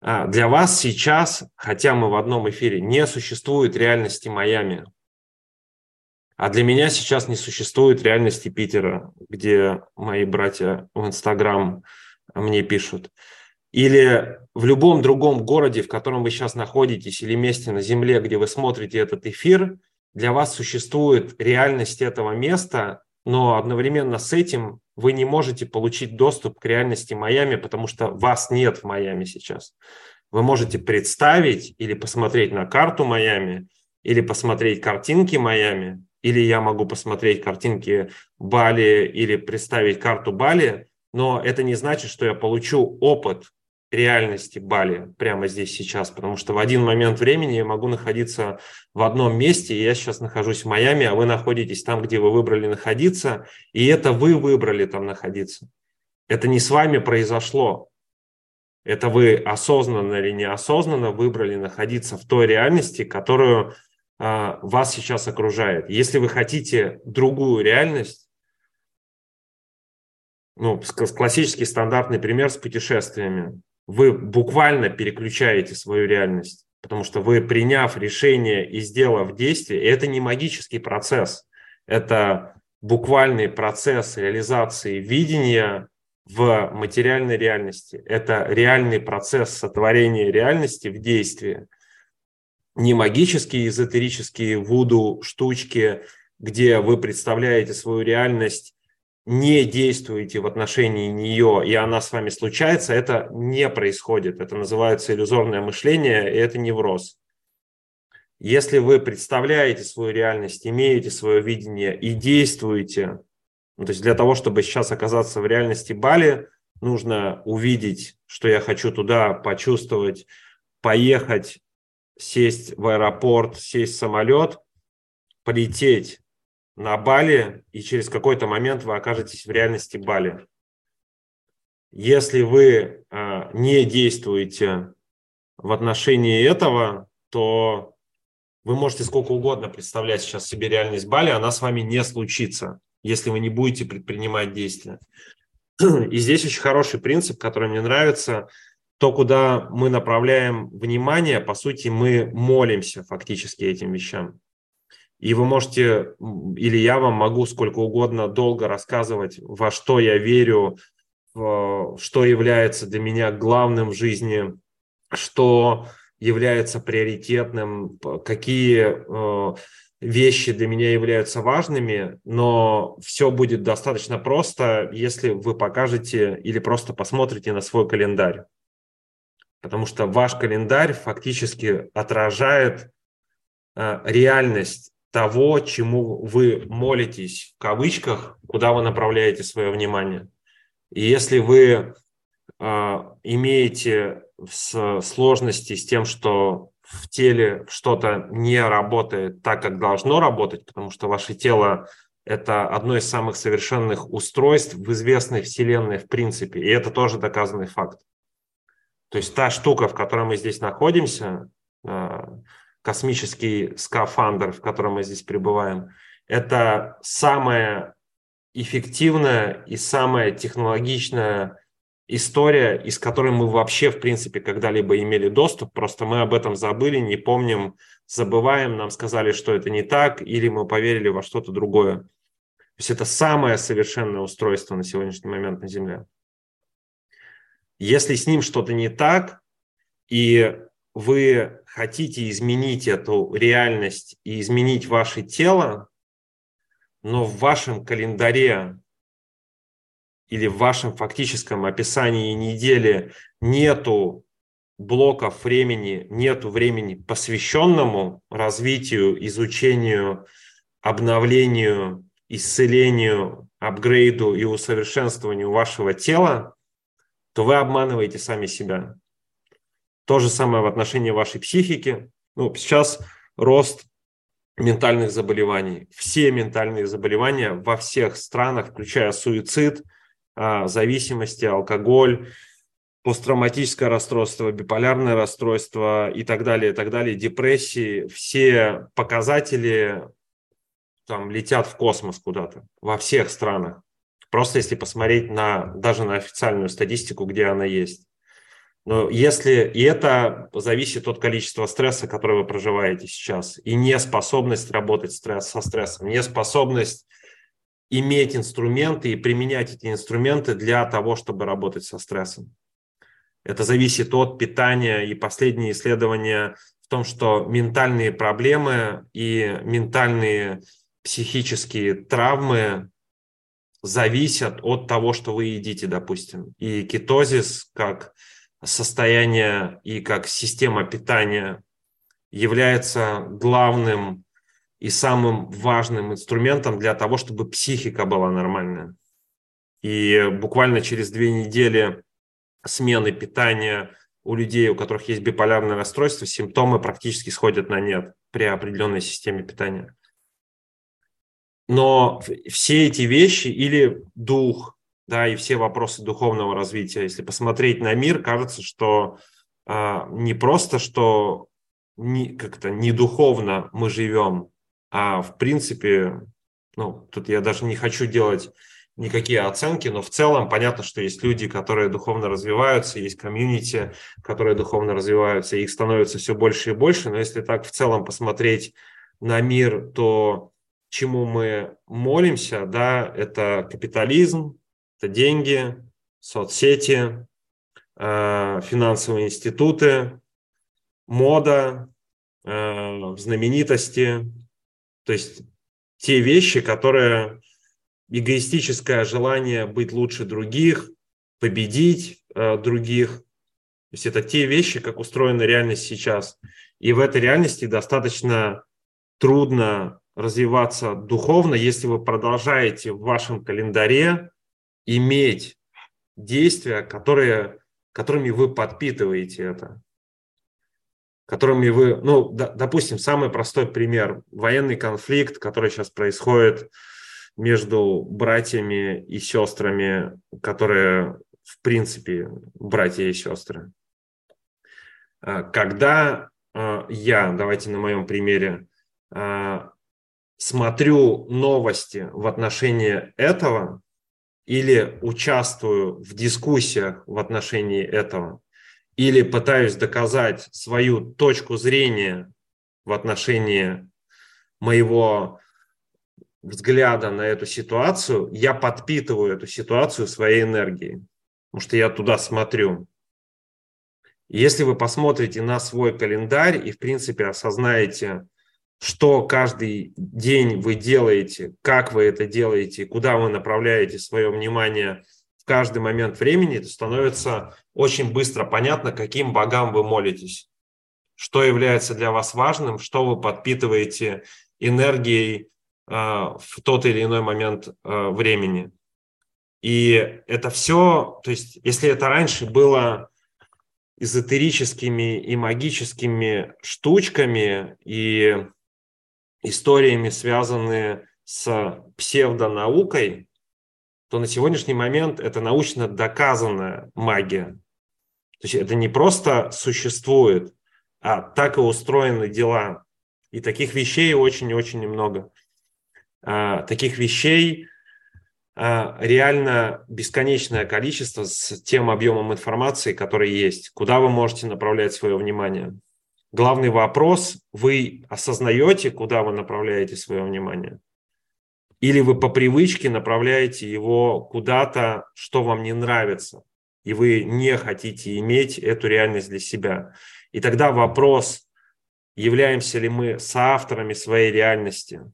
А, для вас сейчас, хотя мы в одном эфире, не существует реальности Майами. А для меня сейчас не существует реальности Питера, где мои братья в Инстаграм мне пишут. Или в любом другом городе, в котором вы сейчас находитесь, или месте на Земле, где вы смотрите этот эфир, для вас существует реальность этого места, но одновременно с этим вы не можете получить доступ к реальности Майами, потому что вас нет в Майами сейчас. Вы можете представить или посмотреть на карту Майами, или посмотреть картинки Майами, или я могу посмотреть картинки Бали или представить карту Бали, но это не значит, что я получу опыт реальности Бали прямо здесь сейчас, потому что в один момент времени я могу находиться в одном месте, и я сейчас нахожусь в Майами, а вы находитесь там, где вы выбрали находиться, и это вы выбрали там находиться. Это не с вами произошло. Это вы осознанно или неосознанно выбрали находиться в той реальности, которую а, вас сейчас окружает. Если вы хотите другую реальность, ну, классический стандартный пример с путешествиями. Вы буквально переключаете свою реальность, потому что вы, приняв решение и сделав действие, это не магический процесс, это буквальный процесс реализации видения в материальной реальности. Это реальный процесс сотворения реальности в действии – не магические, эзотерические вуду штучки, где вы представляете свою реальность, не действуете в отношении нее, и она с вами случается, это не происходит. Это называется иллюзорное мышление, и это невроз. Если вы представляете свою реальность, имеете свое видение и действуете, ну, то есть для того, чтобы сейчас оказаться в реальности Бали, нужно увидеть, что я хочу туда почувствовать, поехать, сесть в аэропорт, сесть в самолет, полететь на Бали, и через какой-то момент вы окажетесь в реальности Бали. Если вы э, не действуете в отношении этого, то вы можете сколько угодно представлять сейчас себе реальность Бали, она с вами не случится, если вы не будете предпринимать действия. И здесь очень хороший принцип, который мне нравится – то, куда мы направляем внимание, по сути, мы молимся фактически этим вещам. И вы можете, или я вам могу сколько угодно долго рассказывать, во что я верю, что является для меня главным в жизни, что является приоритетным, какие э, вещи для меня являются важными, но все будет достаточно просто, если вы покажете или просто посмотрите на свой календарь. Потому что ваш календарь фактически отражает э, реальность того, чему вы молитесь, в кавычках, куда вы направляете свое внимание. И если вы э, имеете сложности с тем, что в теле что-то не работает так, как должно работать, потому что ваше тело – это одно из самых совершенных устройств в известной Вселенной в принципе, и это тоже доказанный факт. То есть та штука, в которой мы здесь находимся, э, космический скафандр, в котором мы здесь пребываем, это самая эффективная и самая технологичная история, из которой мы вообще, в принципе, когда-либо имели доступ, просто мы об этом забыли, не помним, забываем, нам сказали, что это не так, или мы поверили во что-то другое. То есть это самое совершенное устройство на сегодняшний момент на Земле. Если с ним что-то не так, и вы хотите изменить эту реальность и изменить ваше тело, но в вашем календаре или в вашем фактическом описании недели нету блоков времени, нету времени, посвященному развитию, изучению, обновлению, исцелению, апгрейду и усовершенствованию вашего тела, то вы обманываете сами себя. То же самое в отношении вашей психики. Ну, сейчас рост ментальных заболеваний. Все ментальные заболевания во всех странах, включая суицид, а, зависимости, алкоголь, посттравматическое расстройство, биполярное расстройство и так далее, и так далее, депрессии, все показатели там летят в космос куда-то во всех странах. Просто если посмотреть на, даже на официальную статистику, где она есть. Но если, и это зависит от количества стресса, который вы проживаете сейчас, и неспособность работать стресс, со стрессом, неспособность иметь инструменты и применять эти инструменты для того, чтобы работать со стрессом. Это зависит от питания, и последние исследования в том, что ментальные проблемы и ментальные психические травмы зависят от того, что вы едите, допустим. И кетозис, как состояние и как система питания является главным и самым важным инструментом для того, чтобы психика была нормальная. И буквально через две недели смены питания у людей, у которых есть биполярное расстройство, симптомы практически сходят на нет при определенной системе питания. Но все эти вещи или дух, да, и все вопросы духовного развития, если посмотреть на мир, кажется, что а, не просто, что не, как-то не духовно мы живем, а в принципе, ну, тут я даже не хочу делать никакие оценки, но в целом понятно, что есть люди, которые духовно развиваются, есть комьюнити, которые духовно развиваются, их становится все больше и больше, но если так в целом посмотреть на мир, то чему мы молимся, да, это капитализм, это деньги, соцсети, э, финансовые институты, мода, э, знаменитости, то есть те вещи, которые эгоистическое желание быть лучше других, победить э, других. То есть это те вещи, как устроена реальность сейчас. И в этой реальности достаточно трудно развиваться духовно, если вы продолжаете в вашем календаре иметь действия, которые, которыми вы подпитываете это. Которыми вы, ну, допустим, самый простой пример, военный конфликт, который сейчас происходит между братьями и сестрами, которые, в принципе, братья и сестры. А, когда а, я, давайте на моем примере, а, смотрю новости в отношении этого или участвую в дискуссиях в отношении этого, или пытаюсь доказать свою точку зрения в отношении моего взгляда на эту ситуацию, я подпитываю эту ситуацию своей энергией, потому что я туда смотрю. Если вы посмотрите на свой календарь и, в принципе, осознаете, что каждый день вы делаете, как вы это делаете, куда вы направляете свое внимание в каждый момент времени, то становится очень быстро понятно, каким богам вы молитесь, что является для вас важным, что вы подпитываете энергией а, в тот или иной момент а, времени. И это все, то есть если это раньше было эзотерическими и магическими штучками и историями, связанные с псевдонаукой, то на сегодняшний момент это научно доказанная магия. То есть это не просто существует, а так и устроены дела. И таких вещей очень-очень много. А, таких вещей а, реально бесконечное количество с тем объемом информации, который есть. Куда вы можете направлять свое внимание? Главный вопрос, вы осознаете, куда вы направляете свое внимание? Или вы по привычке направляете его куда-то, что вам не нравится, и вы не хотите иметь эту реальность для себя. И тогда вопрос, являемся ли мы соавторами своей реальности –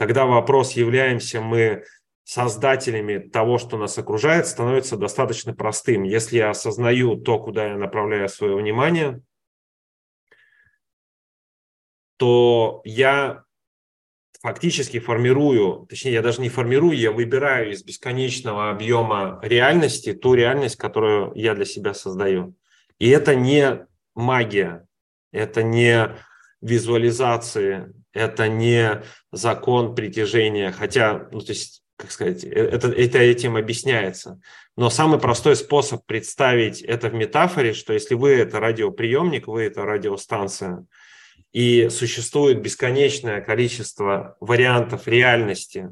Тогда вопрос, являемся мы создателями того, что нас окружает, становится достаточно простым. Если я осознаю то, куда я направляю свое внимание, то я фактически формирую, точнее, я даже не формирую, я выбираю из бесконечного объема реальности ту реальность, которую я для себя создаю. И это не магия, это не визуализации, это не закон притяжения, хотя, ну, то есть, как сказать, э, это, это этим объясняется. Но самый простой способ представить это в метафоре, что если вы это радиоприемник, вы это радиостанция, и существует бесконечное количество вариантов реальности,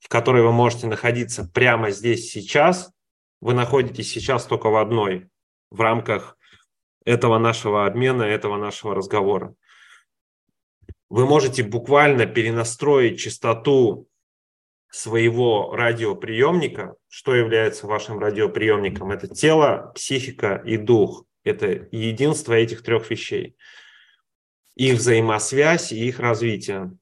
в которой вы можете находиться прямо здесь сейчас, вы находитесь сейчас только в одной, в рамках этого нашего обмена, этого нашего разговора вы можете буквально перенастроить частоту своего радиоприемника. Что является вашим радиоприемником? Это тело, психика и дух. Это единство этих трех вещей. Их взаимосвязь и их развитие.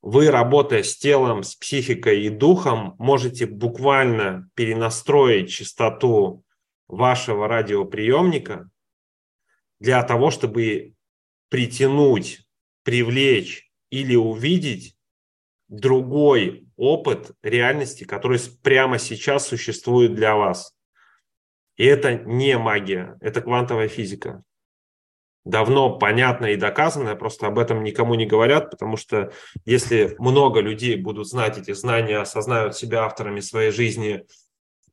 Вы, работая с телом, с психикой и духом, можете буквально перенастроить частоту вашего радиоприемника для того, чтобы притянуть, привлечь или увидеть другой опыт реальности, который прямо сейчас существует для вас. И это не магия, это квантовая физика. Давно понятно и доказано, просто об этом никому не говорят, потому что если много людей будут знать эти знания, осознают себя авторами своей жизни,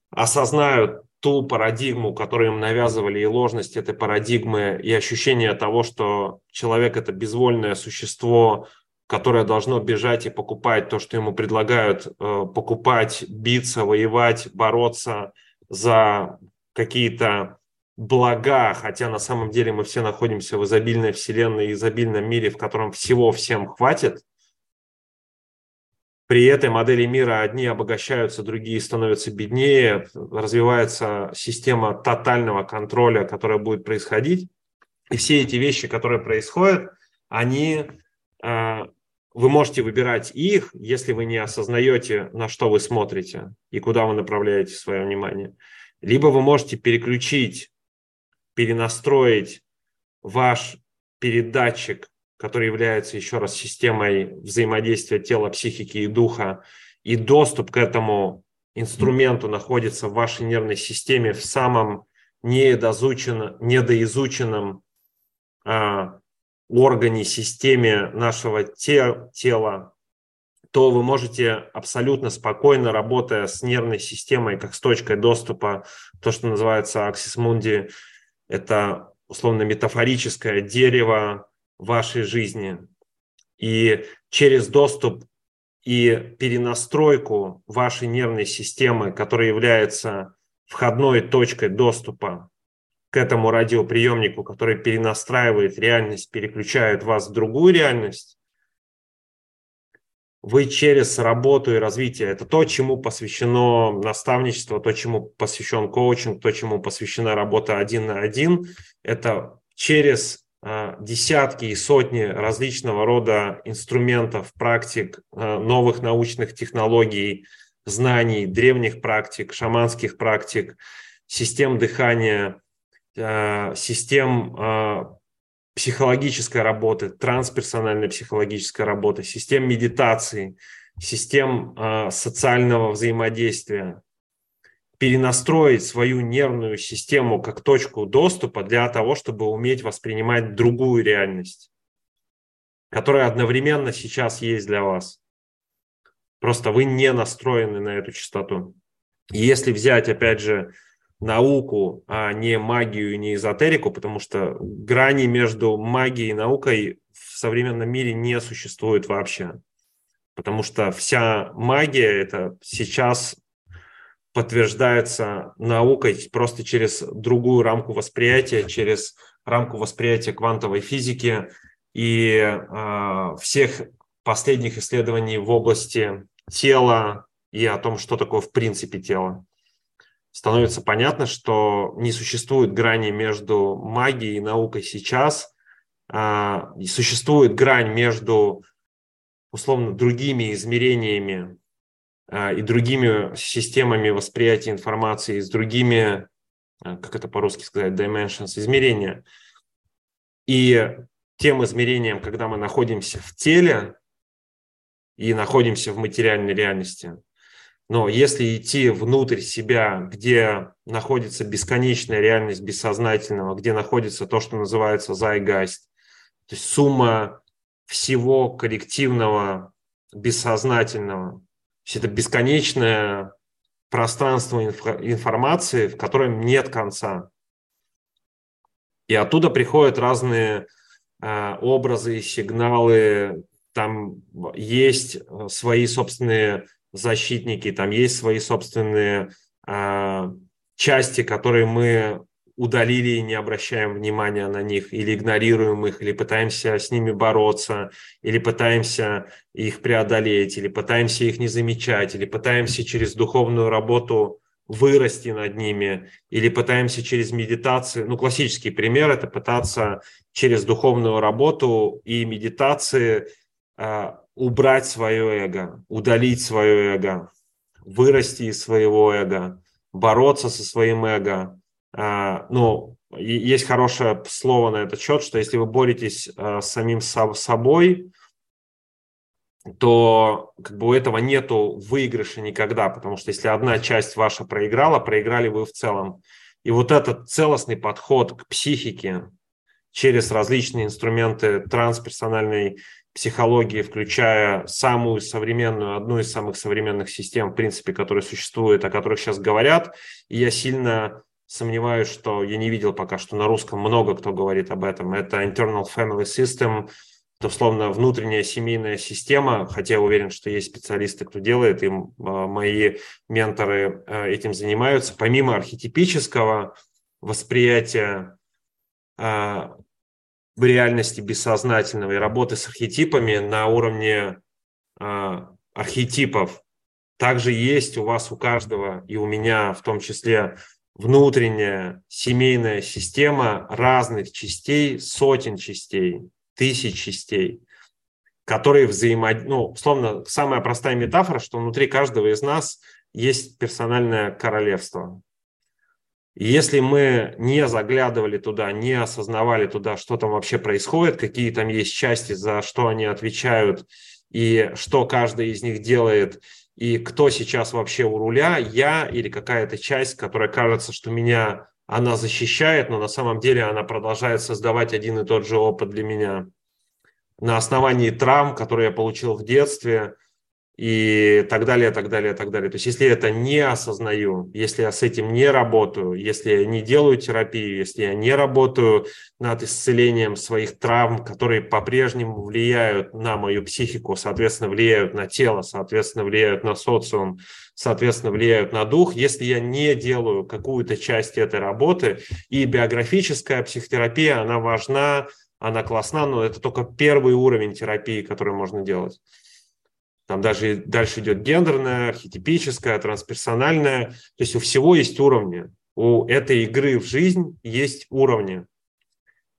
осознают ту парадигму, которую им навязывали, и ложность этой парадигмы, и ощущение того, что человек – это безвольное существо, которое должно бежать и покупать то, что ему предлагают, э, покупать, биться, воевать, бороться за какие-то блага, хотя на самом деле мы все находимся в изобильной вселенной, изобильном мире, в котором всего всем хватит. При этой модели мира одни обогащаются, другие становятся беднее, развивается система тотального контроля, которая будет происходить. И все эти вещи, которые происходят, они, э, вы можете выбирать их, если вы не осознаете, на что вы смотрите и куда вы направляете свое внимание. Либо вы можете переключить, перенастроить ваш передатчик, который является еще раз системой взаимодействия тела, психики и духа, и доступ к этому инструменту находится в вашей нервной системе в самом недоизученном, недоизученном а, органе, системе нашего те, тела, то вы можете абсолютно спокойно, работая с нервной системой, как с точкой доступа, то, что называется Axis Mundi, это условно метафорическое дерево вашей жизни. И через доступ и перенастройку вашей нервной системы, которая является входной точкой доступа к этому радиоприемнику, который перенастраивает реальность, переключает вас в другую реальность, вы через работу и развитие, это то, чему посвящено наставничество, то, чему посвящен коучинг, то, чему посвящена работа один на один, это через а, десятки и сотни различного рода инструментов, практик, а, новых научных технологий, знаний, древних практик, шаманских практик, систем дыхания, а, систем психологической работы, трансперсональной психологической работы, систем медитации, систем э, социального взаимодействия, перенастроить свою нервную систему как точку доступа для того, чтобы уметь воспринимать другую реальность, которая одновременно сейчас есть для вас. Просто вы не настроены на эту частоту. И если взять, опять же, науку, а не магию и не эзотерику, потому что грани между магией и наукой в современном мире не существует вообще. Потому что вся магия это сейчас подтверждается наукой просто через другую рамку восприятия, через рамку восприятия квантовой физики и э, всех последних исследований в области тела и о том, что такое в принципе тело становится понятно, что не существует грани между магией и наукой сейчас. А, существует грань между, условно, другими измерениями а, и другими системами восприятия информации, с другими, а, как это по-русски сказать, dimensions, измерения. И тем измерением, когда мы находимся в теле и находимся в материальной реальности – но если идти внутрь себя, где находится бесконечная реальность бессознательного, где находится то, что называется зайгайст, то есть сумма всего коллективного бессознательного, то есть это бесконечное пространство информации, в котором нет конца. И оттуда приходят разные э, образы, сигналы, там есть э, свои собственные защитники, там есть свои собственные э, части, которые мы удалили и не обращаем внимания на них, или игнорируем их, или пытаемся с ними бороться, или пытаемся их преодолеть, или пытаемся их не замечать, или пытаемся через духовную работу вырасти над ними, или пытаемся через медитацию. Ну, классический пример – это пытаться через духовную работу и медитации а, убрать свое эго, удалить свое эго, вырасти из своего эго, бороться со своим эго, а, ну, есть хорошее слово на этот счет, что если вы боретесь а, с самим собой, то как бы у этого нету выигрыша никогда, потому что если одна часть ваша проиграла, проиграли вы в целом. И вот этот целостный подход к психике через различные инструменты трансперсональной психологии, включая самую современную, одну из самых современных систем, в принципе, которые существуют, о которых сейчас говорят. И я сильно сомневаюсь, что я не видел пока, что на русском много кто говорит об этом. Это Internal Family System, условно внутренняя семейная система, хотя я уверен, что есть специалисты, кто делает, и а, мои менторы а, этим занимаются. Помимо архетипического восприятия а, в реальности бессознательного и работы с архетипами на уровне архетипов, также есть у вас, у каждого, и у меня в том числе, внутренняя семейная система разных частей, сотен частей, тысяч частей, которые взаимодействуют. Ну, условно, самая простая метафора, что внутри каждого из нас есть персональное королевство. И если мы не заглядывали туда, не осознавали туда, что там вообще происходит, какие там есть части, за что они отвечают, и что каждый из них делает, и кто сейчас вообще у руля, я или какая-то часть, которая кажется, что меня она защищает, но на самом деле она продолжает создавать один и тот же опыт для меня. На основании травм, которые я получил в детстве и так далее, так далее, так далее. То есть если я это не осознаю, если я с этим не работаю, если я не делаю терапию, если я не работаю над исцелением своих травм, которые по-прежнему влияют на мою психику, соответственно, влияют на тело, соответственно, влияют на социум, соответственно, влияют на дух. Если я не делаю какую-то часть этой работы, и биографическая психотерапия, она важна, она классна, но это только первый уровень терапии, который можно делать. Там даже дальше идет гендерная, архетипическая, трансперсональная. То есть у всего есть уровни. У этой игры в жизнь есть уровни.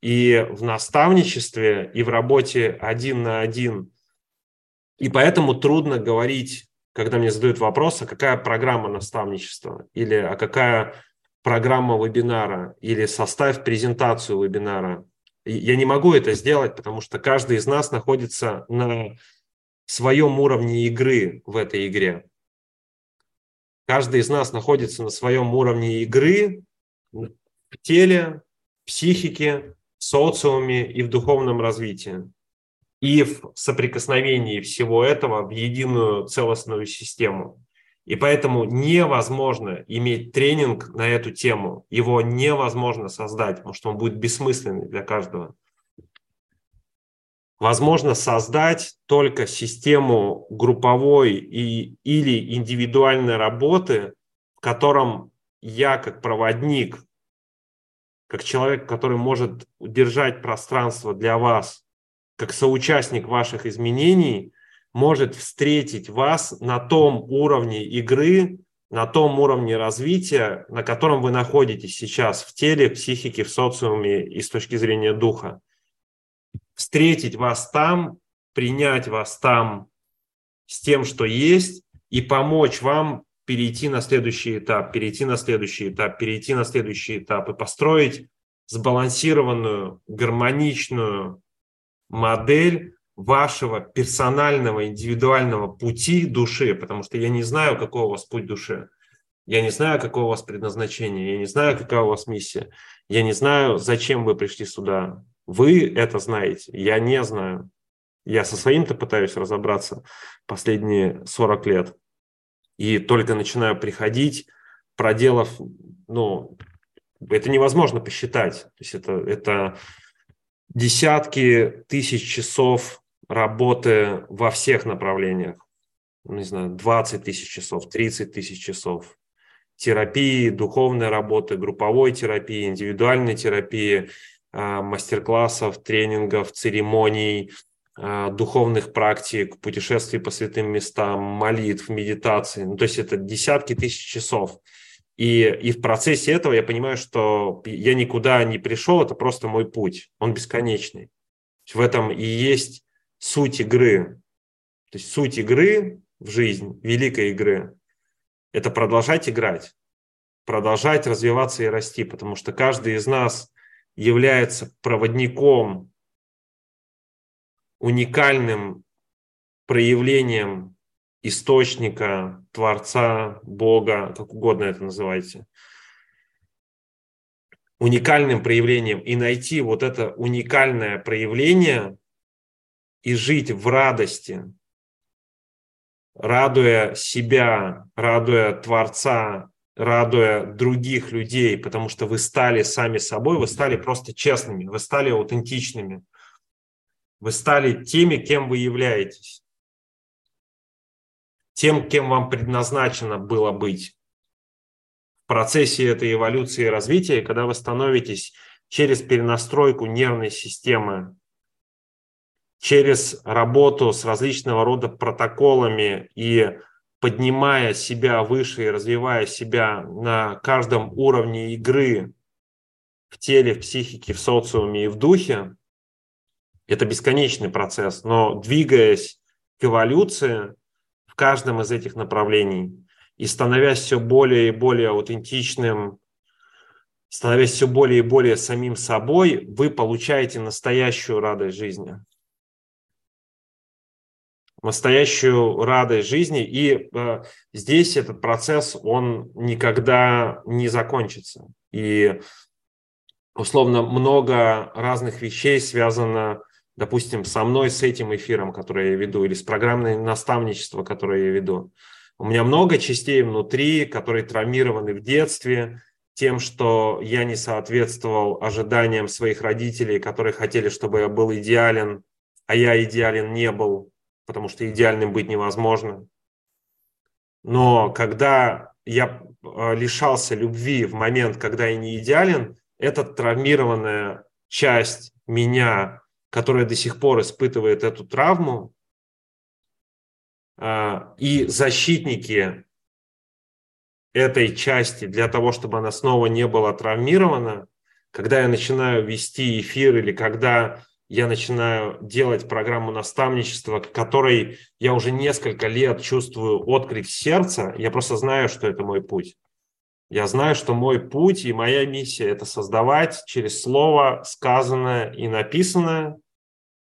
И в наставничестве, и в работе один на один. И поэтому трудно говорить когда мне задают вопрос, а какая программа наставничества, или а какая программа вебинара, или составь презентацию вебинара. Я не могу это сделать, потому что каждый из нас находится на своем уровне игры в этой игре. Каждый из нас находится на своем уровне игры в теле, психике, в социуме и в духовном развитии и в соприкосновении всего этого в единую целостную систему. И поэтому невозможно иметь тренинг на эту тему. Его невозможно создать, потому что он будет бессмысленный для каждого. Возможно создать только систему групповой и, или индивидуальной работы, в котором я как проводник, как человек, который может удержать пространство для вас, как соучастник ваших изменений, может встретить вас на том уровне игры, на том уровне развития, на котором вы находитесь сейчас в теле, психике, в социуме и с точки зрения духа. Встретить вас там, принять вас там с тем, что есть, и помочь вам перейти на следующий этап, перейти на следующий этап, перейти на следующий этап и построить сбалансированную, гармоничную, модель вашего персонального, индивидуального пути души, потому что я не знаю, какой у вас путь души. Я не знаю, какое у вас предназначение, я не знаю, какая у вас миссия. Я не знаю, зачем вы пришли сюда. Вы это знаете, я не знаю. Я со своим-то пытаюсь разобраться последние 40 лет. И только начинаю приходить, проделав, ну, это невозможно посчитать. То есть это, это десятки тысяч часов работы во всех направлениях. Ну, не знаю, 20 тысяч часов, 30 тысяч часов терапии, духовной работы, групповой терапии, индивидуальной терапии, мастер-классов, тренингов, церемоний, а, духовных практик, путешествий по святым местам, молитв, медитаций. Ну, то есть это десятки тысяч часов. И, и в процессе этого я понимаю, что я никуда не пришел, это просто мой путь, он бесконечный. В этом и есть суть игры. То есть суть игры в жизнь, великой игры, это продолжать играть. продолжать развиваться и расти, потому что каждый из нас является проводником, уникальным проявлением источника, Творца, Бога, как угодно это называйте, уникальным проявлением. И найти вот это уникальное проявление и жить в радости, радуя себя, радуя Творца, радуя других людей, потому что вы стали сами собой, вы стали просто честными, вы стали аутентичными, вы стали теми, кем вы являетесь, тем, кем вам предназначено было быть. В процессе этой эволюции и развития, когда вы становитесь через перенастройку нервной системы, через работу с различного рода протоколами и поднимая себя выше и развивая себя на каждом уровне игры в теле, в психике, в социуме и в духе, это бесконечный процесс, но двигаясь к эволюции в каждом из этих направлений и становясь все более и более аутентичным, становясь все более и более самим собой, вы получаете настоящую радость жизни настоящую радость жизни. И э, здесь этот процесс, он никогда не закончится. И условно много разных вещей связано, допустим, со мной, с этим эфиром, который я веду, или с программой наставничества, которое я веду. У меня много частей внутри, которые травмированы в детстве, тем, что я не соответствовал ожиданиям своих родителей, которые хотели, чтобы я был идеален, а я идеален не был потому что идеальным быть невозможно. Но когда я а, лишался любви в момент, когда я не идеален, эта травмированная часть меня, которая до сих пор испытывает эту травму, а, и защитники этой части для того, чтобы она снова не была травмирована, когда я начинаю вести эфир или когда я начинаю делать программу наставничества, которой я уже несколько лет чувствую отклик сердца, я просто знаю, что это мой путь. Я знаю, что мой путь и моя миссия – это создавать через слово сказанное и написанное,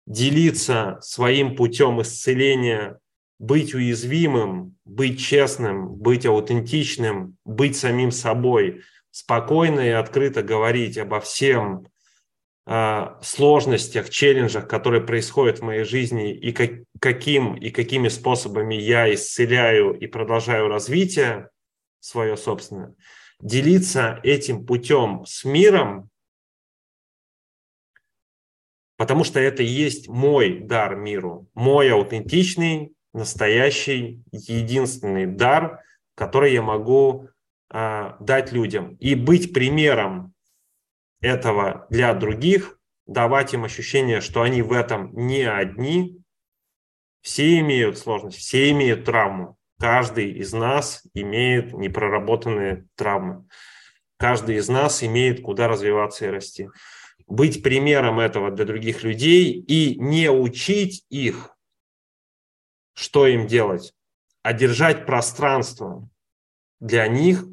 делиться своим путем исцеления, быть уязвимым, быть честным, быть аутентичным, быть самим собой, спокойно и открыто говорить обо всем, сложностях, челленджах, которые происходят в моей жизни, и как, каким и какими способами я исцеляю и продолжаю развитие свое собственное, делиться этим путем с миром, потому что это и есть мой дар миру, мой аутентичный, настоящий, единственный дар, который я могу а, дать людям. И быть примером этого для других, давать им ощущение, что они в этом не одни. Все имеют сложность, все имеют травму. Каждый из нас имеет непроработанные травмы. Каждый из нас имеет куда развиваться и расти. Быть примером этого для других людей и не учить их, что им делать, а держать пространство для них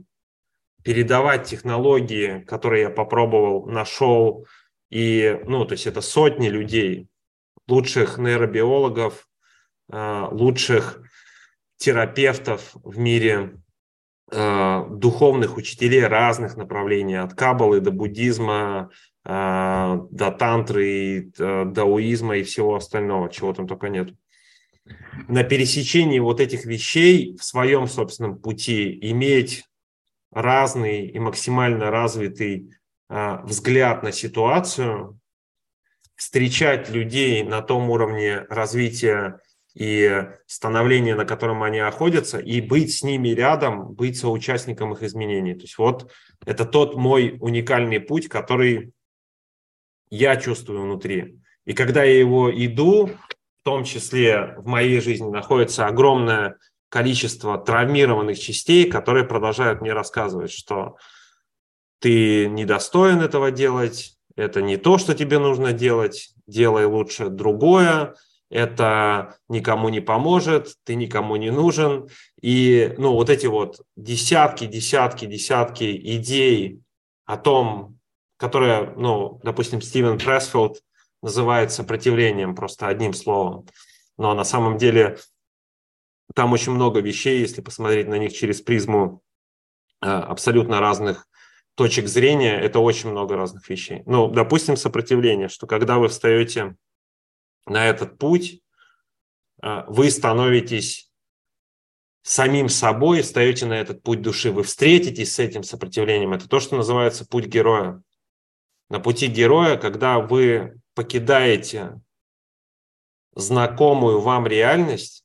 передавать технологии, которые я попробовал, нашел, и, ну, то есть это сотни людей, лучших нейробиологов, а, лучших терапевтов в мире, а, духовных учителей разных направлений, от каббалы до буддизма, а, до тантры, даоизма и всего остального, чего там только нет. На пересечении вот этих вещей в своем собственном пути иметь разный и максимально развитый а, взгляд на ситуацию, встречать людей на том уровне развития и становления, на котором они находятся, и быть с ними рядом, быть соучастником их изменений. То есть вот это тот мой уникальный путь, который я чувствую внутри. И когда я его иду, в том числе в моей жизни находится огромное количество травмированных частей, которые продолжают мне рассказывать, что ты недостоин этого делать, это не то, что тебе нужно делать, делай лучше другое, это никому не поможет, ты никому не нужен. И ну, вот эти вот десятки, десятки, десятки идей о том, которые, ну, допустим, Стивен Пресфилд называет сопротивлением просто одним словом. Но на самом деле там очень много вещей, если посмотреть на них через призму э, абсолютно разных точек зрения, это очень много разных вещей. Ну, допустим, сопротивление, что когда вы встаете на этот путь, э, вы становитесь самим собой, встаете на этот путь души, вы встретитесь с этим сопротивлением. Это то, что называется путь героя. На пути героя, когда вы покидаете знакомую вам реальность,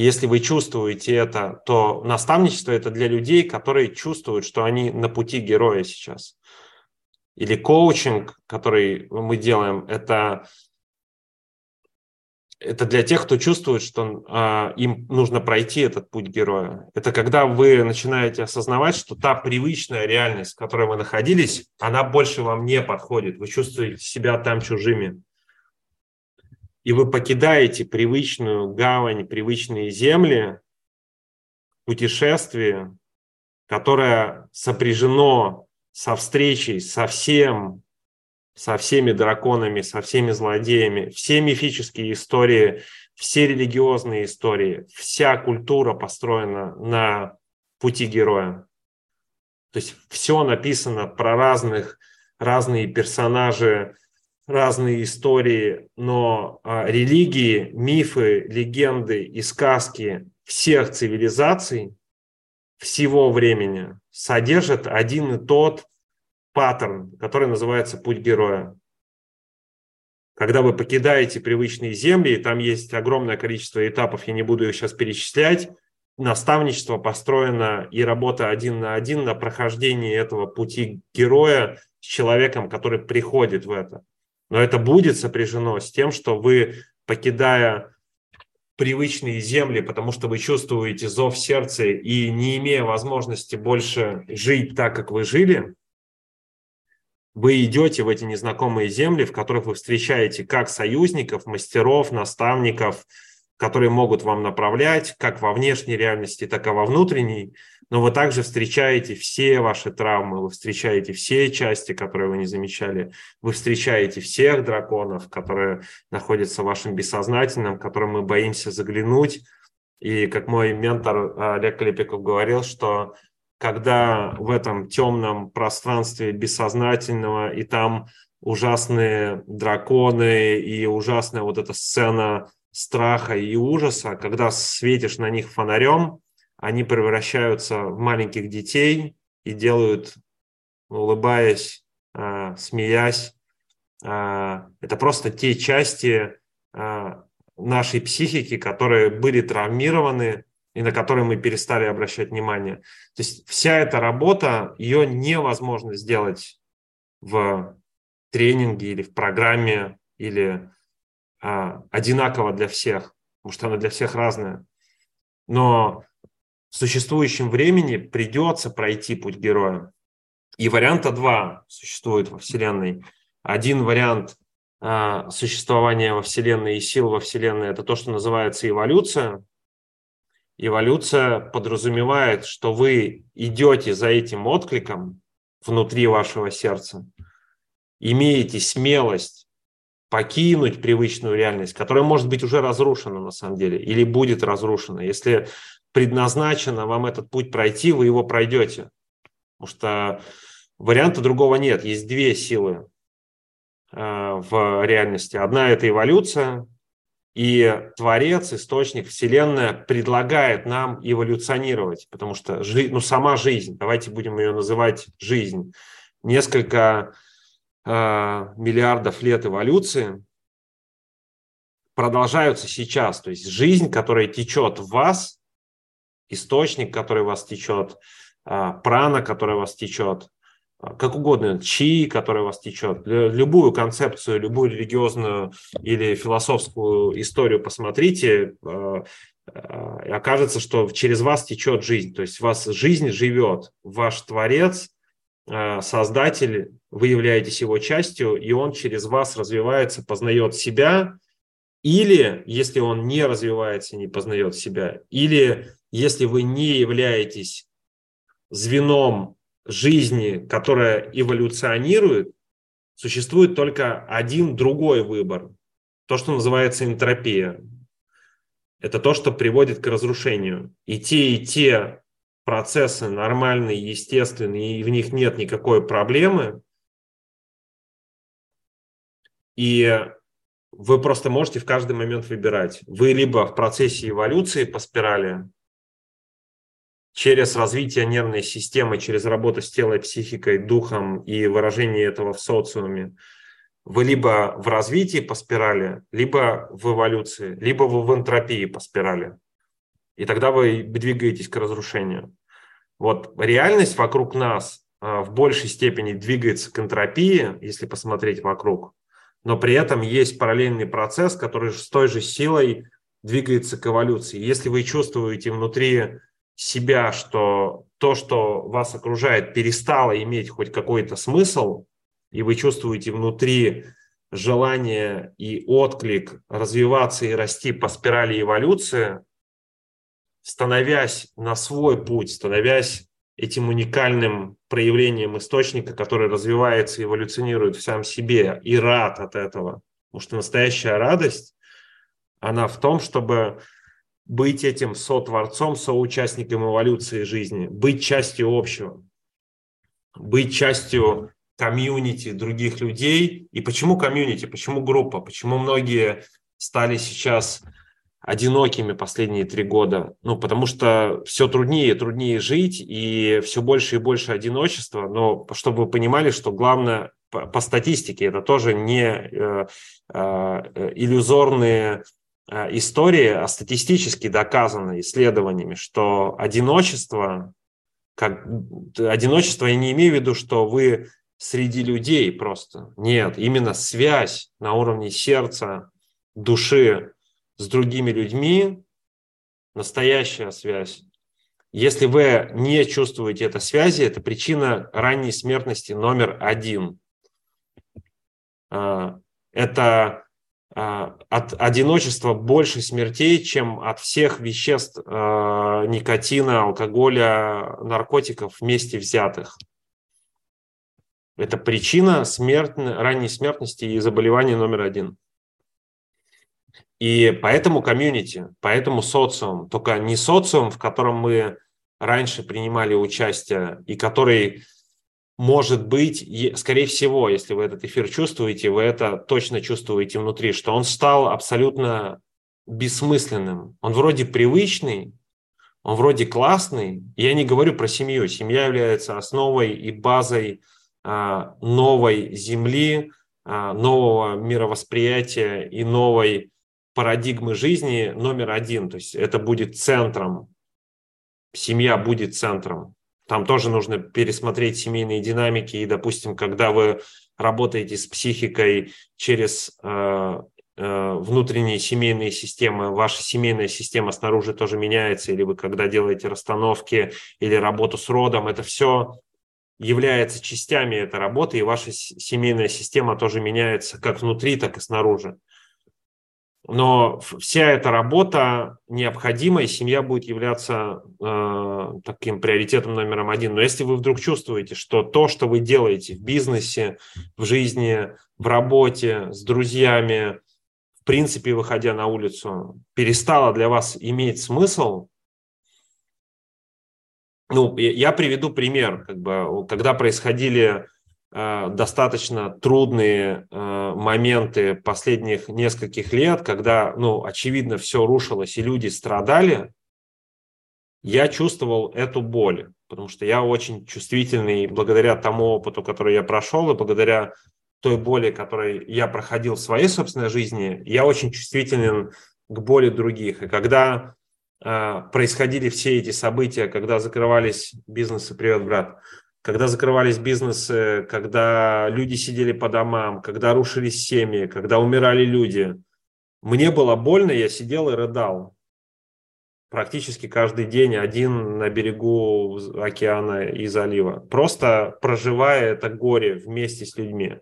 если вы чувствуете это, то наставничество это для людей, которые чувствуют, что они на пути героя сейчас. Или коучинг, который мы делаем, это, это для тех, кто чувствует, что а, им нужно пройти этот путь героя. Это когда вы начинаете осознавать, что та привычная реальность, в которой вы находились, она больше вам не подходит. Вы чувствуете себя там чужими и вы покидаете привычную гавань, привычные земли, путешествие, которое сопряжено со встречей со всем, со всеми драконами, со всеми злодеями, все мифические истории, все религиозные истории, вся культура построена на пути героя. То есть все написано про разных, разные персонажи, разные истории, но а, религии, мифы, легенды и сказки всех цивилизаций всего времени содержат один и тот паттерн, который называется путь героя. Когда вы покидаете привычные земли, там есть огромное количество этапов, я не буду их сейчас перечислять, наставничество построено и работа один на один на прохождении этого пути героя с человеком, который приходит в это. Но это будет сопряжено с тем, что вы, покидая привычные земли, потому что вы чувствуете зов сердца и не имея возможности больше жить так, как вы жили, вы идете в эти незнакомые земли, в которых вы встречаете как союзников, мастеров, наставников, которые могут вам направлять как во внешней реальности, так и во внутренней, но вы также встречаете все ваши травмы, вы встречаете все части, которые вы не замечали, вы встречаете всех драконов, которые находятся в вашем бессознательном, которым мы боимся заглянуть. И как мой ментор а, Олег Клепиков говорил, что когда в этом темном пространстве бессознательного и там ужасные драконы и ужасная вот эта сцена страха и ужаса, когда светишь на них фонарем, они превращаются в маленьких детей и делают, улыбаясь, а, смеясь. А, это просто те части а, нашей психики, которые были травмированы и на которые мы перестали обращать внимание. То есть вся эта работа, ее невозможно сделать в тренинге или в программе, или одинаково для всех, потому что она для всех разная. Но в существующем времени придется пройти путь героя. И варианта два существует во Вселенной. Один вариант а, существования во Вселенной и сил во Вселенной – это то, что называется эволюция. Эволюция подразумевает, что вы идете за этим откликом внутри вашего сердца, имеете смелость покинуть привычную реальность, которая может быть уже разрушена на самом деле или будет разрушена. Если предназначено вам этот путь пройти, вы его пройдете. Потому что варианта другого нет. Есть две силы э, в реальности. Одна – это эволюция, и Творец, Источник, Вселенная предлагает нам эволюционировать, потому что жи- ну, сама жизнь, давайте будем ее называть жизнь, несколько э, миллиардов лет эволюции продолжаются сейчас. То есть жизнь, которая течет в вас, источник, который вас течет, а, прана, которая вас течет, а, как угодно, чи, которая вас течет, любую концепцию, любую религиозную или философскую историю посмотрите, а, и окажется, что через вас течет жизнь, то есть вас жизнь живет, ваш Творец, Создатель, вы являетесь его частью, и он через вас развивается, познает себя Или если он не развивается, не познает себя, или если вы не являетесь звеном жизни, которая эволюционирует, существует только один другой выбор. То, что называется энтропия. Это то, что приводит к разрушению. И те, и те процессы нормальные, естественные, и в них нет никакой проблемы. И вы просто можете в каждый момент выбирать. Вы либо в процессе эволюции по спирали, через развитие нервной системы, через работу с телом, психикой, духом и выражение этого в социуме, вы либо в развитии по спирали, либо в эволюции, либо вы в энтропии по спирали. И тогда вы двигаетесь к разрушению. Вот реальность вокруг нас а, в большей степени двигается к энтропии, если посмотреть вокруг, но при этом есть параллельный процесс, который с той же силой двигается к эволюции. Если вы чувствуете внутри себя, что то, что вас окружает, перестало иметь хоть какой-то смысл, и вы чувствуете внутри желание и отклик развиваться и расти по спирали эволюции, становясь на свой путь, становясь этим уникальным проявлением источника, который развивается эволюционирует в сам себе, и рад от этого. Потому что настоящая радость, она в том, чтобы быть этим сотворцом, соучастником эволюции жизни, быть частью общего, быть частью комьюнити других людей. И почему комьюнити, почему группа, почему многие стали сейчас одинокими последние три года? Ну, потому что все труднее и труднее жить, и все больше и больше одиночества. Но чтобы вы понимали, что главное по, по статистике, это тоже не э, э, иллюзорные Э, истории, а статистически доказано исследованиями, что одиночество, как одиночество я не имею в виду, что вы среди людей просто. Нет, именно связь на уровне сердца, души с другими людьми, настоящая связь. Если вы не чувствуете этой связи, это причина ранней смертности номер один. А, это а, от одиночества больше смертей, чем от всех веществ а, никотина, алкоголя, наркотиков вместе взятых. Это причина смерти, ранней смертности и заболевания номер один. И поэтому комьюнити, поэтому социум, только не социум, в котором мы раньше принимали участие и который может быть, скорее всего, если вы этот эфир чувствуете, вы это точно чувствуете внутри, что он стал абсолютно бессмысленным. Он вроде привычный, он вроде классный. Я не говорю про семью. Семья является основой и базой а, новой земли, а, нового мировосприятия и новой парадигмы жизни номер один. То есть это будет центром. Семья будет центром. Там тоже нужно пересмотреть семейные динамики. И, допустим, когда вы работаете с психикой через э, э, внутренние семейные системы, ваша семейная система снаружи тоже меняется, или вы когда делаете расстановки или работу с родом, это все является частями этой работы, и ваша семейная система тоже меняется как внутри, так и снаружи. Но вся эта работа необходима, и семья будет являться э, таким приоритетом номером один. Но если вы вдруг чувствуете, что то, что вы делаете в бизнесе, в жизни, в работе, с друзьями, в принципе, выходя на улицу, перестало для вас иметь смысл, ну, я приведу пример, как бы, когда происходили достаточно трудные э, моменты последних нескольких лет, когда, ну, очевидно, все рушилось и люди страдали, я чувствовал эту боль, потому что я очень чувствительный благодаря тому опыту, который я прошел, и благодаря той боли, которой я проходил в своей собственной жизни, я очень чувствителен к боли других. И когда э, происходили все эти события, когда закрывались бизнесы, привет, брат, когда закрывались бизнесы, когда люди сидели по домам, когда рушились семьи, когда умирали люди. Мне было больно, я сидел и рыдал. Практически каждый день один на берегу океана и залива. Просто проживая это горе вместе с людьми.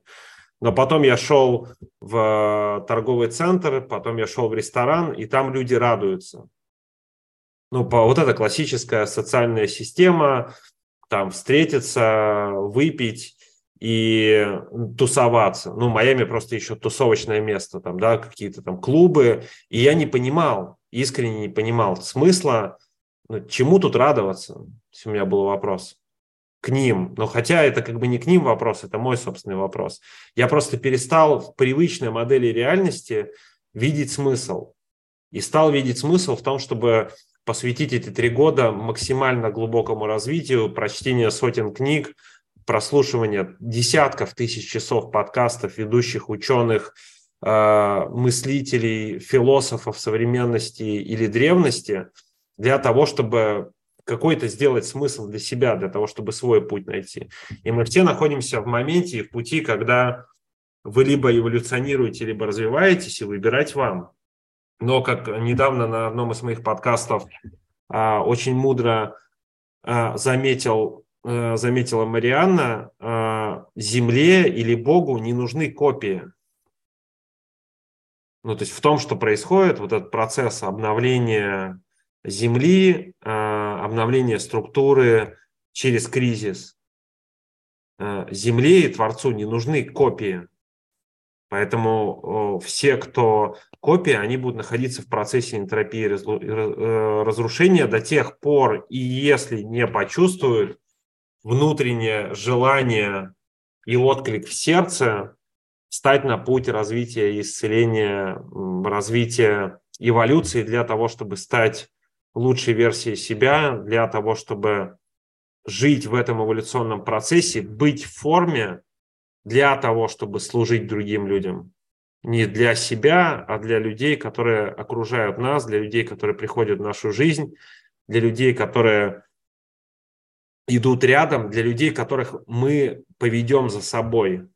Но потом я шел в торговый центр, потом я шел в ресторан, и там люди радуются. Ну, вот эта классическая социальная система, там встретиться, выпить и тусоваться. Ну, Майами просто еще тусовочное место, там, да, какие-то там клубы. И я не понимал, искренне не понимал смысла, ну, чему тут радоваться, если у меня был вопрос к ним. Но хотя это как бы не к ним вопрос, это мой собственный вопрос. Я просто перестал в привычной модели реальности видеть смысл. И стал видеть смысл в том, чтобы посвятить эти три года максимально глубокому развитию, прочтению сотен книг, прослушивание десятков тысяч часов подкастов ведущих ученых, э, мыслителей, философов современности или древности для того, чтобы какой-то сделать смысл для себя, для того, чтобы свой путь найти. И мы все находимся в моменте и в пути, когда вы либо эволюционируете, либо развиваетесь, и выбирать вам. Но, как недавно на одном из моих подкастов а, очень мудро а, заметил, а, заметила Марианна, а, Земле или Богу не нужны копии. Ну, то есть в том, что происходит, вот этот процесс обновления Земли, а, обновление структуры через кризис. А, Земле и Творцу не нужны копии. Поэтому все, кто копия, они будут находиться в процессе энтропии э, разрушения до тех пор, и если не почувствуют внутреннее желание и отклик в сердце, стать на путь развития исцеления, развития эволюции для того, чтобы стать лучшей версией себя для того, чтобы жить в этом эволюционном процессе, быть в форме для того, чтобы служить другим людям. Не для себя, а для людей, которые окружают нас, для людей, которые приходят в нашу жизнь, для людей, которые идут рядом, для людей, которых мы поведем за собой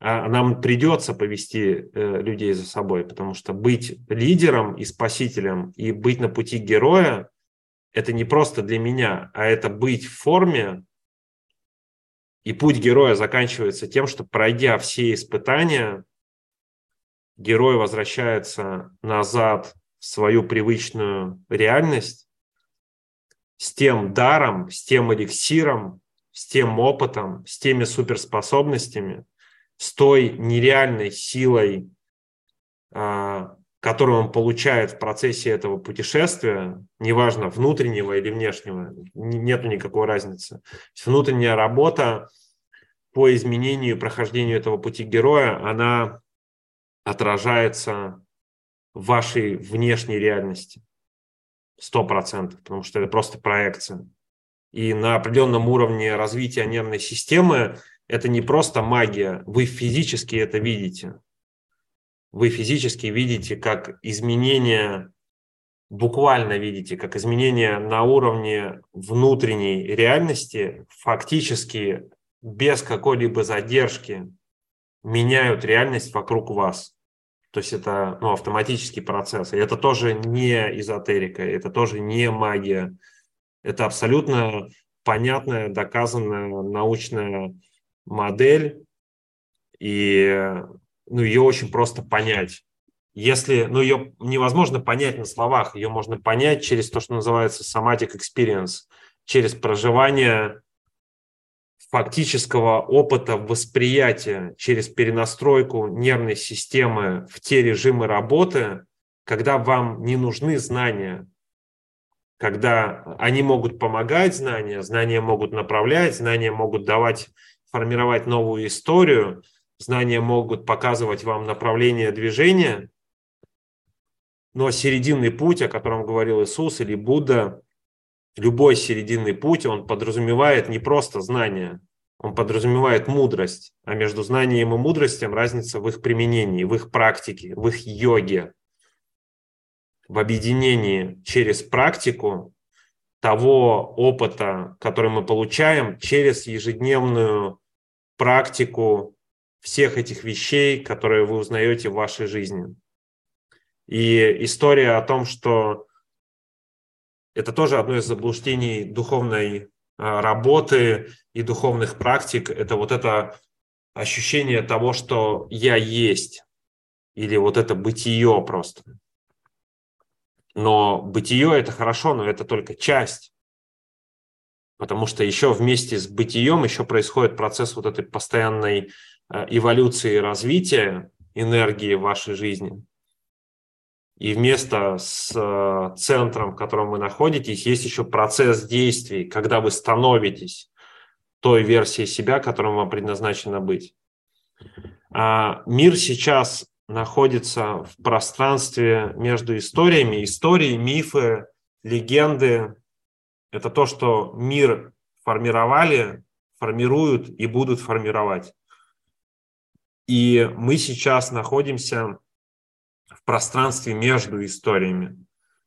а нам придется повести э, людей за собой, потому что быть лидером и спасителем и быть на пути героя – это не просто для меня, а это быть в форме. И путь героя заканчивается тем, что пройдя все испытания, герой возвращается назад в свою привычную реальность с тем даром, с тем эликсиром, с тем опытом, с теми суперспособностями – с той нереальной силой, а, которую он получает в процессе этого путешествия, неважно, внутреннего или внешнего, нету никакой разницы. внутренняя работа по изменению и прохождению этого пути героя, она отражается в вашей внешней реальности. Сто процентов, потому что это просто проекция. И на определенном уровне развития нервной системы это не просто магия, вы физически это видите. Вы физически видите, как изменения, буквально видите, как изменения на уровне внутренней реальности фактически без какой-либо задержки меняют реальность вокруг вас. То есть это ну, автоматический процесс. И это тоже не эзотерика, это тоже не магия. Это абсолютно понятная, доказанная научная модель, и ну, ее очень просто понять. Если, ну, ее невозможно понять на словах, ее можно понять через то, что называется somatic experience, через проживание фактического опыта восприятия, через перенастройку нервной системы в те режимы работы, когда вам не нужны знания, когда они могут помогать знания, знания могут направлять, знания могут давать формировать новую историю, знания могут показывать вам направление движения, но серединный путь, о котором говорил Иисус или Будда, любой серединный путь, он подразумевает не просто знание, он подразумевает мудрость, а между знанием и мудростью разница в их применении, в их практике, в их йоге, в объединении через практику того опыта, который мы получаем через ежедневную практику всех этих вещей, которые вы узнаете в вашей жизни. И история о том, что это тоже одно из заблуждений духовной а, работы и духовных практик, это вот это ощущение того, что я есть, или вот это бытие просто. Но бытие это хорошо, но это только часть. Потому что еще вместе с бытием еще происходит процесс вот этой постоянной э, эволюции и развития энергии в вашей жизни. И вместо с э, центром, в котором вы находитесь, есть еще процесс действий, когда вы становитесь той версией себя, которым вам предназначено быть. А мир сейчас находится в пространстве между историями. Истории, мифы, легенды – это то, что мир формировали, формируют и будут формировать. И мы сейчас находимся пространстве между историями.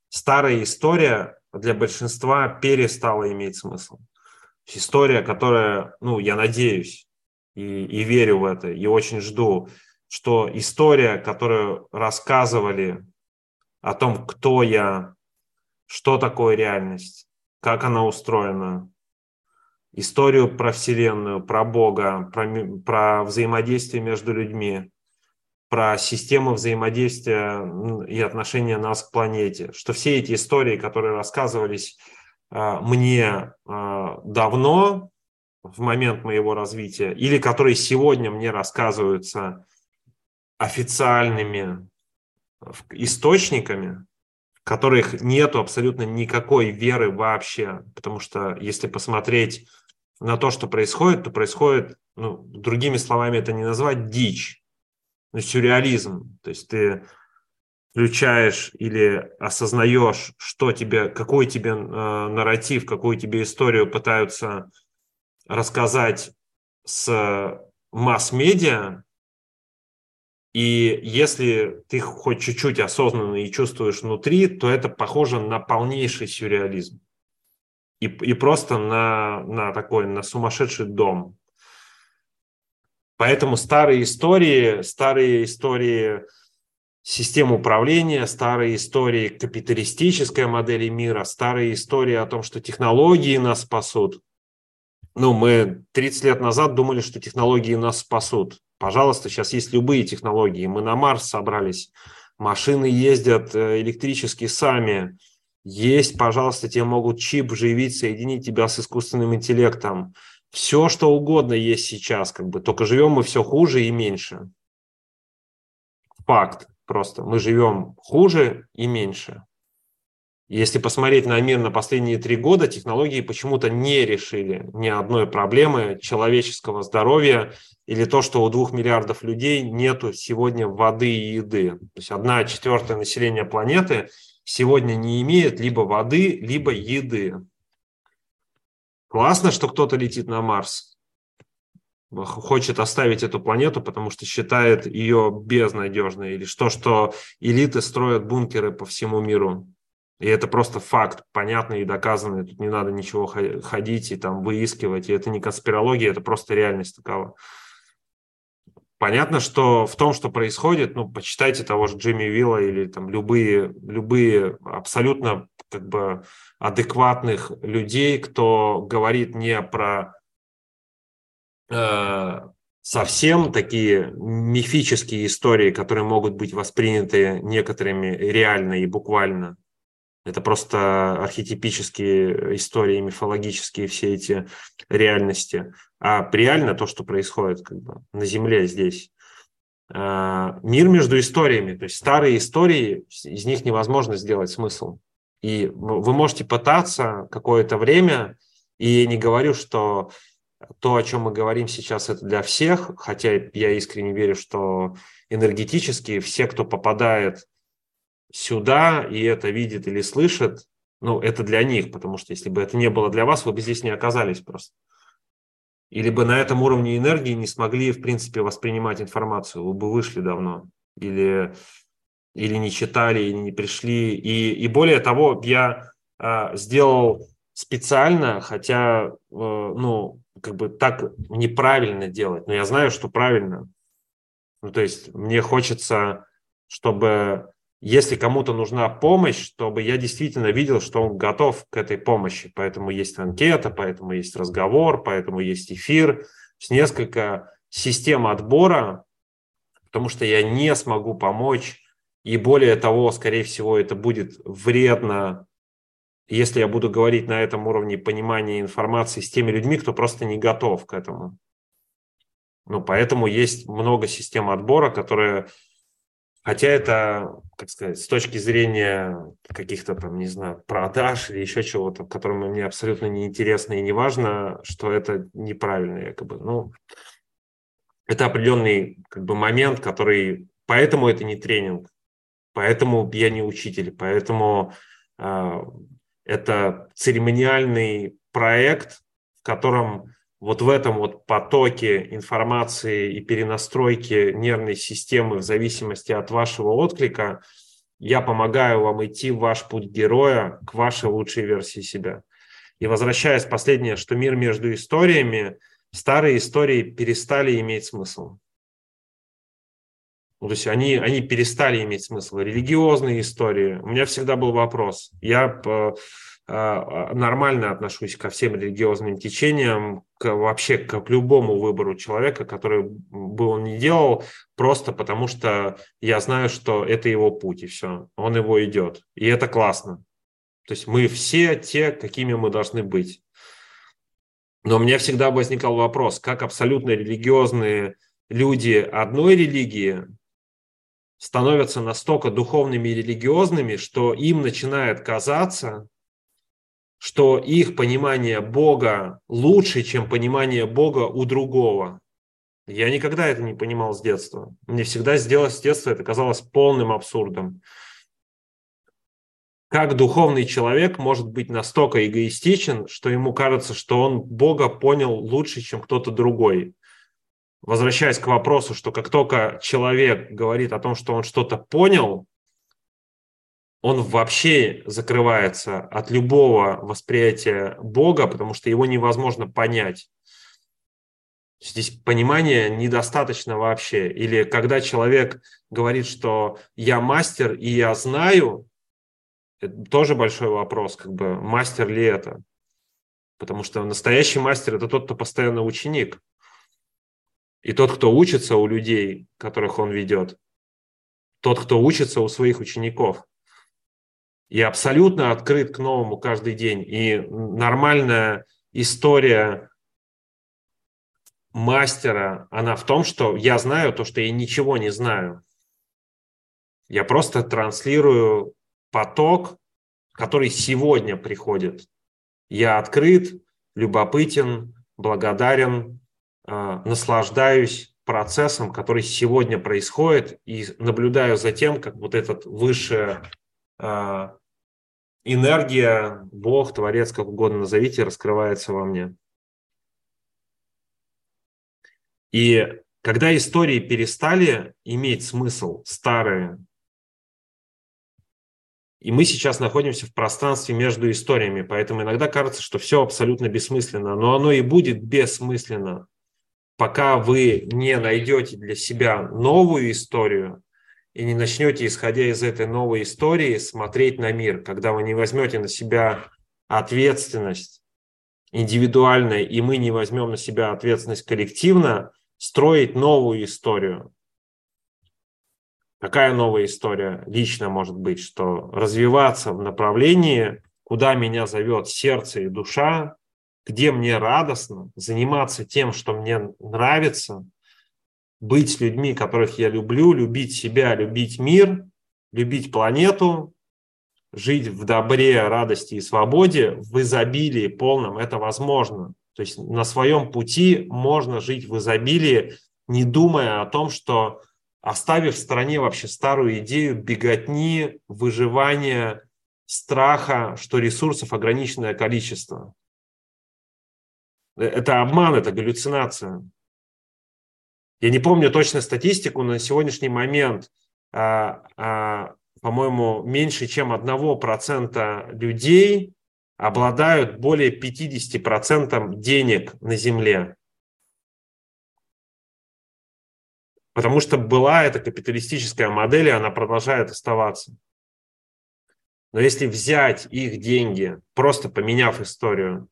Старая история для большинства перестала иметь смысл. История, которая, ну, я надеюсь и, и верю в это, и очень жду, что история, которую рассказывали о том, кто я, что такое реальность, как она устроена, историю про Вселенную, про Бога, про, про взаимодействие между людьми, про систему взаимодействия и отношения нас к планете, что все эти истории, которые рассказывались а, мне а, давно, в момент моего развития, или которые сегодня мне рассказываются официальными источниками, в которых нету абсолютно никакой веры вообще, потому что если посмотреть на то, что происходит, то происходит, ну, другими словами это не назвать дичь, ну, сюрреализм. То есть ты включаешь или осознаешь, что тебе, какой тебе э, нарратив, какую тебе историю пытаются рассказать с масс-медиа, и если ты хоть чуть-чуть осознанно и чувствуешь внутри, то это похоже на полнейший сюрреализм. И, и просто на, на такой, на сумасшедший дом. Поэтому старые истории, старые истории систем управления, старые истории капиталистической модели мира, старые истории о том, что технологии нас спасут. Ну, мы 30 лет назад думали, что технологии нас спасут. Пожалуйста, сейчас есть любые технологии. Мы на Марс собрались, машины ездят э, электрически сами. Есть, пожалуйста, тебе могут чип вживить, соединить тебя с искусственным интеллектом все, что угодно есть сейчас, как бы, только живем мы все хуже и меньше. Факт просто. Мы живем хуже и меньше. Если посмотреть на мир на последние три года, технологии почему-то не решили ни одной проблемы человеческого здоровья или то, что у двух миллиардов людей нету сегодня воды и еды. То есть одна четвертая населения планеты сегодня не имеет либо воды, либо еды. Классно, что кто-то летит на Марс. Хочет оставить эту планету, потому что считает ее безнадежной. Или что, что элиты строят бункеры по всему миру. И это просто факт, понятный и доказанный. Тут не надо ничего ходить и там выискивать. И это не конспирология, это просто реальность такова. Понятно, что в том, что происходит, ну, почитайте того же Джимми Вилла или там любые, любые абсолютно как бы адекватных людей, кто говорит не про э, совсем такие мифические истории, которые могут быть восприняты некоторыми реально и буквально. Это просто архетипические истории, мифологические все эти реальности. А реально то, что происходит как бы, на Земле здесь. Э, мир между историями, то есть старые истории, из них невозможно сделать смысл. И вы можете пытаться какое-то время, и я не говорю, что то, о чем мы говорим сейчас, это для всех, хотя я искренне верю, что энергетически все, кто попадает сюда и это видит или слышит, ну, это для них, потому что если бы это не было для вас, вы бы здесь не оказались просто. Или бы на этом уровне энергии не смогли, в принципе, воспринимать информацию, вы бы вышли давно. Или или не читали, или не пришли. И, и более того, я э, сделал специально, хотя, э, ну, как бы так неправильно делать, но я знаю, что правильно. Ну, то есть мне хочется, чтобы если кому-то нужна помощь, чтобы я действительно видел, что он готов к этой помощи. Поэтому есть анкета, поэтому есть разговор, поэтому есть эфир. С несколько систем отбора, потому что я не смогу помочь, и более того, скорее всего, это будет вредно, если я буду говорить на этом уровне понимания информации с теми людьми, кто просто не готов к этому. Ну, поэтому есть много систем отбора, которые Хотя это, как сказать, с точки зрения каких-то там, не знаю, продаж или еще чего-то, которым мне абсолютно неинтересно и не важно, что это неправильно якобы. Ну, это определенный как бы момент, который... Поэтому это не тренинг, поэтому я не учитель, поэтому э, это церемониальный проект, в котором вот в этом вот потоке информации и перенастройки нервной системы в зависимости от вашего отклика, я помогаю вам идти в ваш путь героя к вашей лучшей версии себя. И возвращаясь последнее, что мир между историями, старые истории перестали иметь смысл. Ну, то есть они, они перестали иметь смысл. Религиозные истории. У меня всегда был вопрос. Я а, нормально отношусь ко всем религиозным течениям, к, вообще к, к любому выбору человека, который бы он ни делал, просто потому что я знаю, что это его путь, и все, он его идет. И это классно. То есть мы все те, какими мы должны быть. Но у меня всегда возникал вопрос, как абсолютно религиозные люди одной религии становятся настолько духовными и религиозными, что им начинает казаться, что их понимание Бога лучше, чем понимание Бога у другого. Я никогда это не понимал с детства. Мне всегда сделать с детства это казалось полным абсурдом. Как духовный человек может быть настолько эгоистичен, что ему кажется, что он Бога понял лучше, чем кто-то другой? Возвращаясь к вопросу, что как только человек говорит о том, что он что-то понял, он вообще закрывается от любого восприятия Бога, потому что его невозможно понять. Здесь понимания недостаточно вообще. Или когда человек говорит, что я мастер и я знаю, это тоже большой вопрос, как бы мастер ли это. Потому что настоящий мастер – это тот, кто постоянно ученик. И тот, кто учится у людей, которых он ведет. Тот, кто учится у своих учеников – и абсолютно открыт к новому каждый день. И нормальная история мастера, она в том, что я знаю то, что я ничего не знаю. Я просто транслирую поток, который сегодня приходит. Я открыт, любопытен, благодарен, наслаждаюсь процессом, который сегодня происходит, и наблюдаю за тем, как вот этот высшее э, энергия, Бог, Творец, как угодно назовите, раскрывается во мне. И когда истории перестали иметь смысл, старые, и мы сейчас находимся в пространстве между историями, поэтому иногда кажется, что все абсолютно бессмысленно, но оно и будет бессмысленно, пока вы не найдете для себя новую историю, и не начнете, исходя из этой новой истории, смотреть на мир, когда вы не возьмете на себя ответственность индивидуальная, и мы не возьмем на себя ответственность коллективно, строить новую историю. Какая новая история лично может быть, что развиваться в направлении, куда меня зовет сердце и душа, где мне радостно, заниматься тем, что мне нравится – быть с людьми, которых я люблю, любить себя, любить мир, любить планету, жить в добре, радости и свободе, в изобилии полном, это возможно. То есть на своем пути можно жить в изобилии, не думая о том, что оставив в стороне вообще старую идею беготни, выживания, страха, что ресурсов ограниченное количество. Э, это обман, это галлюцинация. Я не помню точно статистику, но на сегодняшний момент, а, а, по-моему, меньше чем 1% людей обладают более 50% денег на Земле. Потому что была эта капиталистическая модель, и она продолжает оставаться. Но если взять их деньги, просто поменяв историю,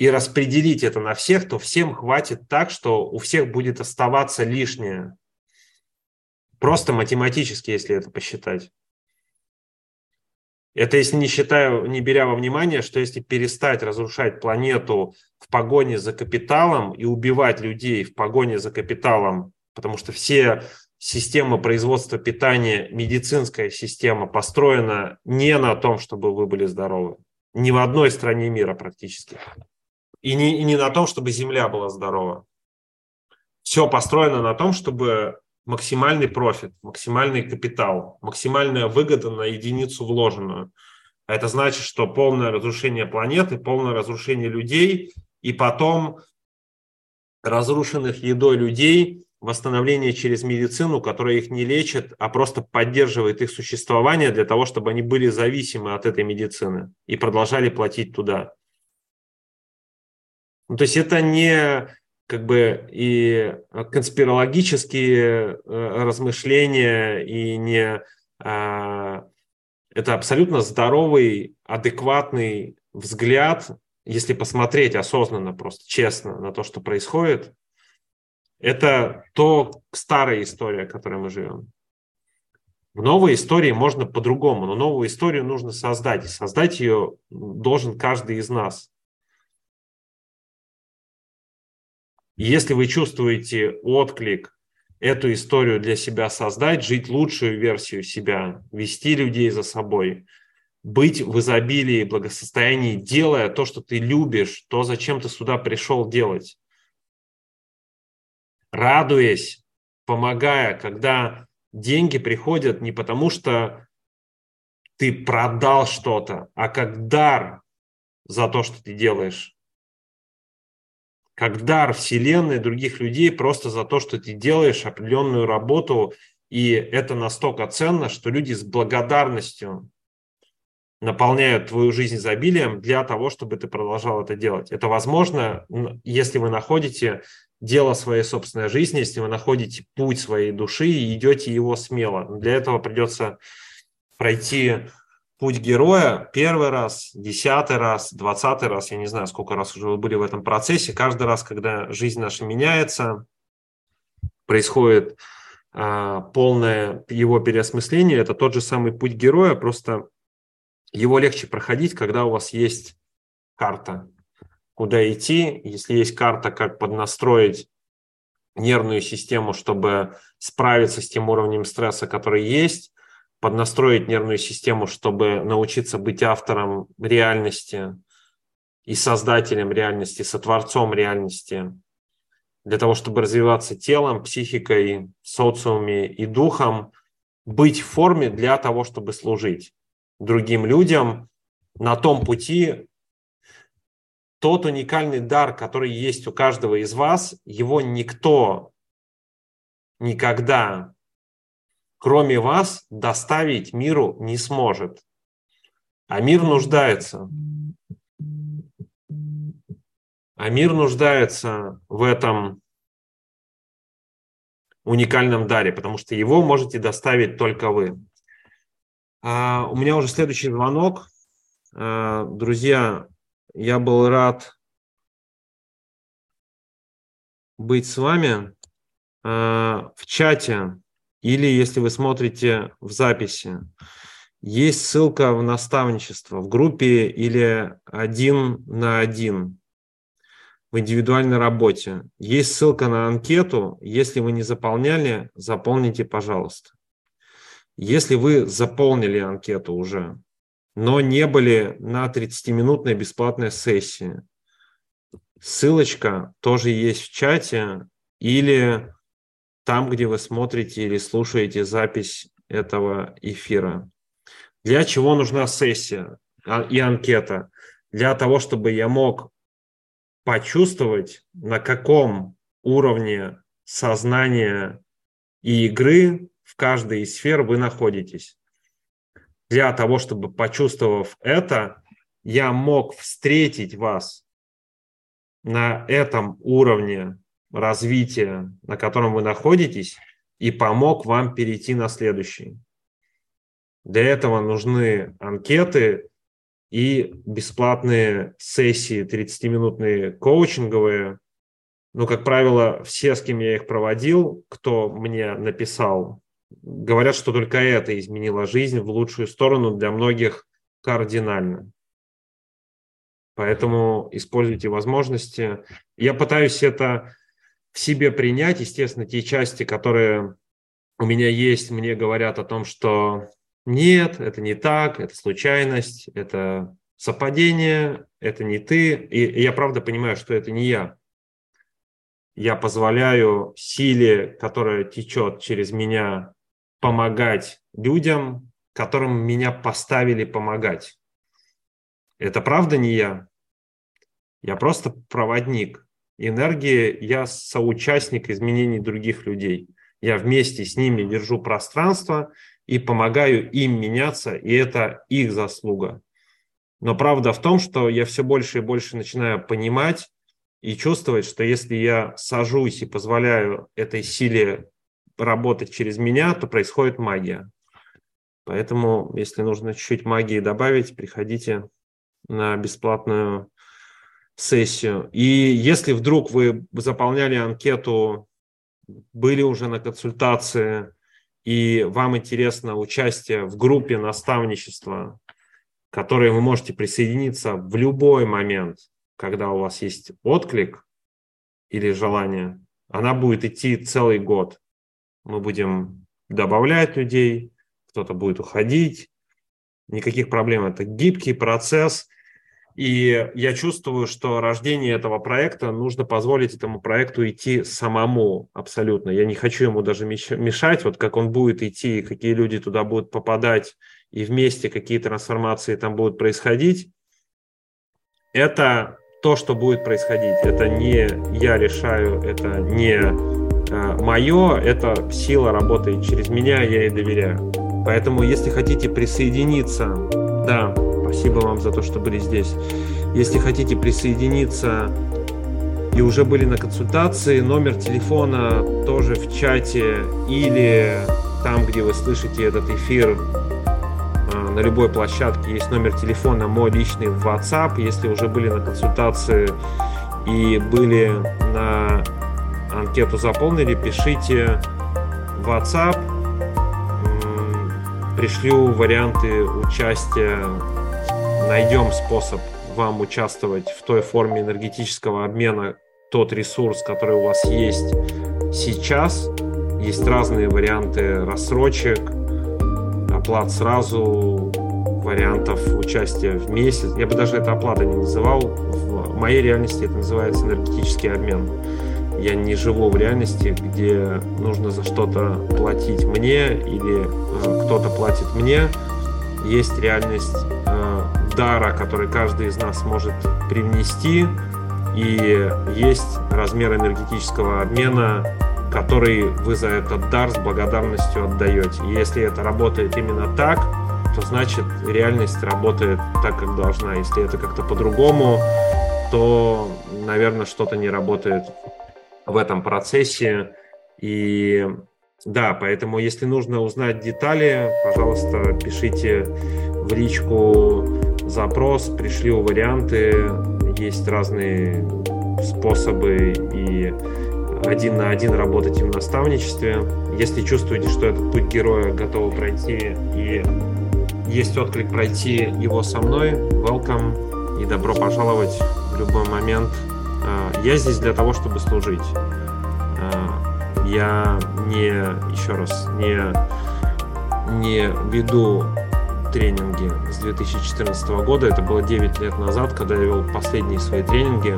и распределить это на всех, то всем хватит так, что у всех будет оставаться лишнее. Просто математически, если это посчитать. Это если не считаю, не беря во внимание, что если перестать разрушать планету в погоне за капиталом и убивать людей в погоне за капиталом, потому что все системы производства питания, медицинская система построена не на том, чтобы вы были здоровы. Ни в одной стране мира практически. И не, и не на том, чтобы Земля была здорова. Все построено на том, чтобы максимальный профит, максимальный капитал, максимальная выгода на единицу вложенную. А это значит, что полное разрушение планеты, полное разрушение людей, и потом разрушенных едой людей, восстановление через медицину, которая их не лечит, а просто поддерживает их существование для того, чтобы они были зависимы от этой медицины и продолжали платить туда. Ну, то есть это не как бы и конспирологические э, размышления, и не а, это абсолютно здоровый, адекватный взгляд, если посмотреть осознанно, просто честно на то, что происходит. Это то старая история, в которой мы живем. В новой истории можно по-другому, но новую историю нужно создать. И создать ее должен каждый из нас. Если вы чувствуете отклик, эту историю для себя создать, жить лучшую версию себя, вести людей за собой, быть в изобилии, благосостоянии, делая то, что ты любишь, то, зачем ты сюда пришел делать. Радуясь, помогая, когда деньги приходят не потому, что ты продал что-то, а как дар за то, что ты делаешь как дар Вселенной других людей просто за то, что ты делаешь определенную работу, и это настолько ценно, что люди с благодарностью наполняют твою жизнь изобилием для того, чтобы ты продолжал это делать. Это возможно, если вы находите дело своей собственной жизни, если вы находите путь своей души и идете его смело. Для этого придется пройти путь героя первый раз, десятый раз, двадцатый раз, я не знаю, сколько раз уже вы были в этом процессе, каждый раз, когда жизнь наша меняется, происходит а, полное его переосмысление, это тот же самый путь героя, просто его легче проходить, когда у вас есть карта, куда идти, если есть карта, как поднастроить нервную систему, чтобы справиться с тем уровнем стресса, который есть, поднастроить нервную систему, чтобы научиться быть автором реальности и создателем реальности, сотворцом реальности, для того, чтобы развиваться телом, психикой, социуме и духом, быть в форме для того, чтобы служить другим людям на том пути, тот уникальный дар, который есть у каждого из вас, его никто никогда кроме вас, доставить миру не сможет. А мир нуждается. А мир нуждается в этом уникальном даре, потому что его можете доставить только вы. А у меня уже следующий звонок. А, друзья, я был рад быть с вами. А, в чате или если вы смотрите в записи, есть ссылка в наставничество в группе или один на один в индивидуальной работе. Есть ссылка на анкету. Если вы не заполняли, заполните, пожалуйста. Если вы заполнили анкету уже, но не были на 30-минутной бесплатной сессии, ссылочка тоже есть в чате или там, где вы смотрите или слушаете запись этого эфира. Для чего нужна сессия а, и анкета? Для того, чтобы я мог почувствовать, на каком уровне сознания и игры в каждой из сфер вы находитесь. Для того, чтобы, почувствовав это, я мог встретить вас на этом уровне развития, на котором вы находитесь, и помог вам перейти на следующий. Для этого нужны анкеты, и бесплатные сессии 30-минутные коучинговые. Ну, как правило, все, с кем я их проводил, кто мне написал, говорят, что только это изменило жизнь в лучшую сторону для многих кардинально. Поэтому используйте возможности. Я пытаюсь это в себе принять. Естественно, те части, которые у меня есть, мне говорят о том, что нет, это не так, это случайность, это совпадение, это не ты. И я правда понимаю, что это не я. Я позволяю силе, которая течет через меня, помогать людям, которым меня поставили помогать. Это правда не я. Я просто проводник. Энергия, я соучастник изменений других людей. Я вместе с ними держу пространство и помогаю им меняться, и это их заслуга. Но правда в том, что я все больше и больше начинаю понимать и чувствовать, что если я сажусь и позволяю этой силе работать через меня, то происходит магия. Поэтому, если нужно чуть-чуть магии добавить, приходите на бесплатную сессию. И если вдруг вы заполняли анкету, были уже на консультации, и вам интересно участие в группе наставничества, к которой вы можете присоединиться в любой момент, когда у вас есть отклик или желание, она будет идти целый год. Мы будем добавлять людей, кто-то будет уходить. Никаких проблем. Это гибкий процесс – и я чувствую, что рождение этого проекта нужно позволить этому проекту идти самому абсолютно. Я не хочу ему даже мешать, вот как он будет идти, какие люди туда будут попадать, и вместе какие трансформации там будут происходить. Это то, что будет происходить. Это не я решаю, это не э, мое, это сила работает через меня, я ей доверяю. Поэтому, если хотите присоединиться, да, Спасибо вам за то, что были здесь. Если хотите присоединиться и уже были на консультации, номер телефона тоже в чате или там, где вы слышите этот эфир, а, на любой площадке есть номер телефона мой личный в WhatsApp. Если уже были на консультации и были на анкету заполнили, пишите в WhatsApp. Пришлю варианты участия найдем способ вам участвовать в той форме энергетического обмена, тот ресурс, который у вас есть сейчас. Есть разные варианты рассрочек, оплат сразу, вариантов участия в месяц. Я бы даже это оплата не называл. В моей реальности это называется энергетический обмен. Я не живу в реальности, где нужно за что-то платить мне или э, кто-то платит мне. Есть реальность дара, который каждый из нас может привнести, и есть размер энергетического обмена, который вы за этот дар с благодарностью отдаете. Если это работает именно так, то значит реальность работает так, как должна. Если это как-то по-другому, то, наверное, что-то не работает в этом процессе. И да, поэтому если нужно узнать детали, пожалуйста, пишите в личку запрос, пришли варианты, есть разные способы и один на один работать в наставничестве. Если чувствуете, что этот путь героя готовы пройти и есть отклик пройти его со мной, welcome и добро пожаловать в любой момент. А, я здесь для того, чтобы служить. А, я не, еще раз, не, не веду тренинги с 2014 года. Это было 9 лет назад, когда я вел последние свои тренинги.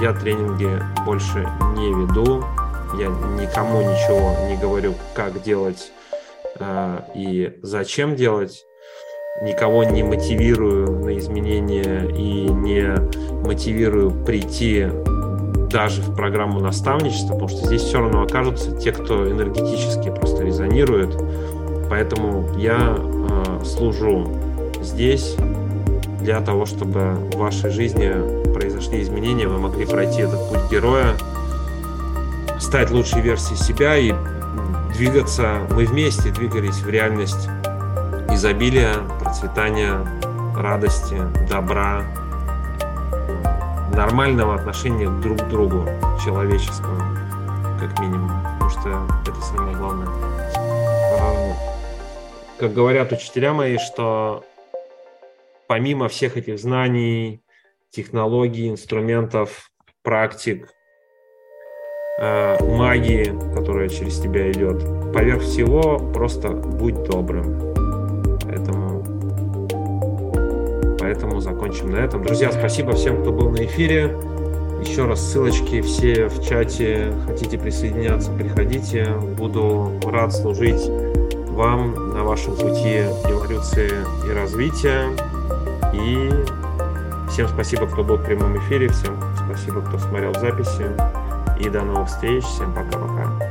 Я тренинги больше не веду. Я никому ничего не говорю, как делать э, и зачем делать. Никого не мотивирую на изменения и не мотивирую прийти даже в программу наставничества, потому что здесь все равно окажутся те, кто энергетически просто резонирует. Поэтому я служу здесь для того, чтобы в вашей жизни произошли изменения, вы могли пройти этот путь героя, стать лучшей версией себя и двигаться, мы вместе двигались в реальность изобилия, процветания радости, добра, нормального отношения друг к другу, человеческого, как минимум, потому что это самое главное. Как говорят учителя мои, что помимо всех этих знаний, технологий, инструментов, практик, э, магии, которая через тебя идет. Поверх всего, просто будь добрым. Поэтому, поэтому закончим на этом. Друзья, спасибо всем, кто был на эфире. Еще раз ссылочки все в чате. Хотите присоединяться, приходите. Буду рад служить вам на вашем пути эволюции и развития. И всем спасибо, кто был в прямом эфире. Всем спасибо, кто смотрел записи. И до новых встреч. Всем пока-пока.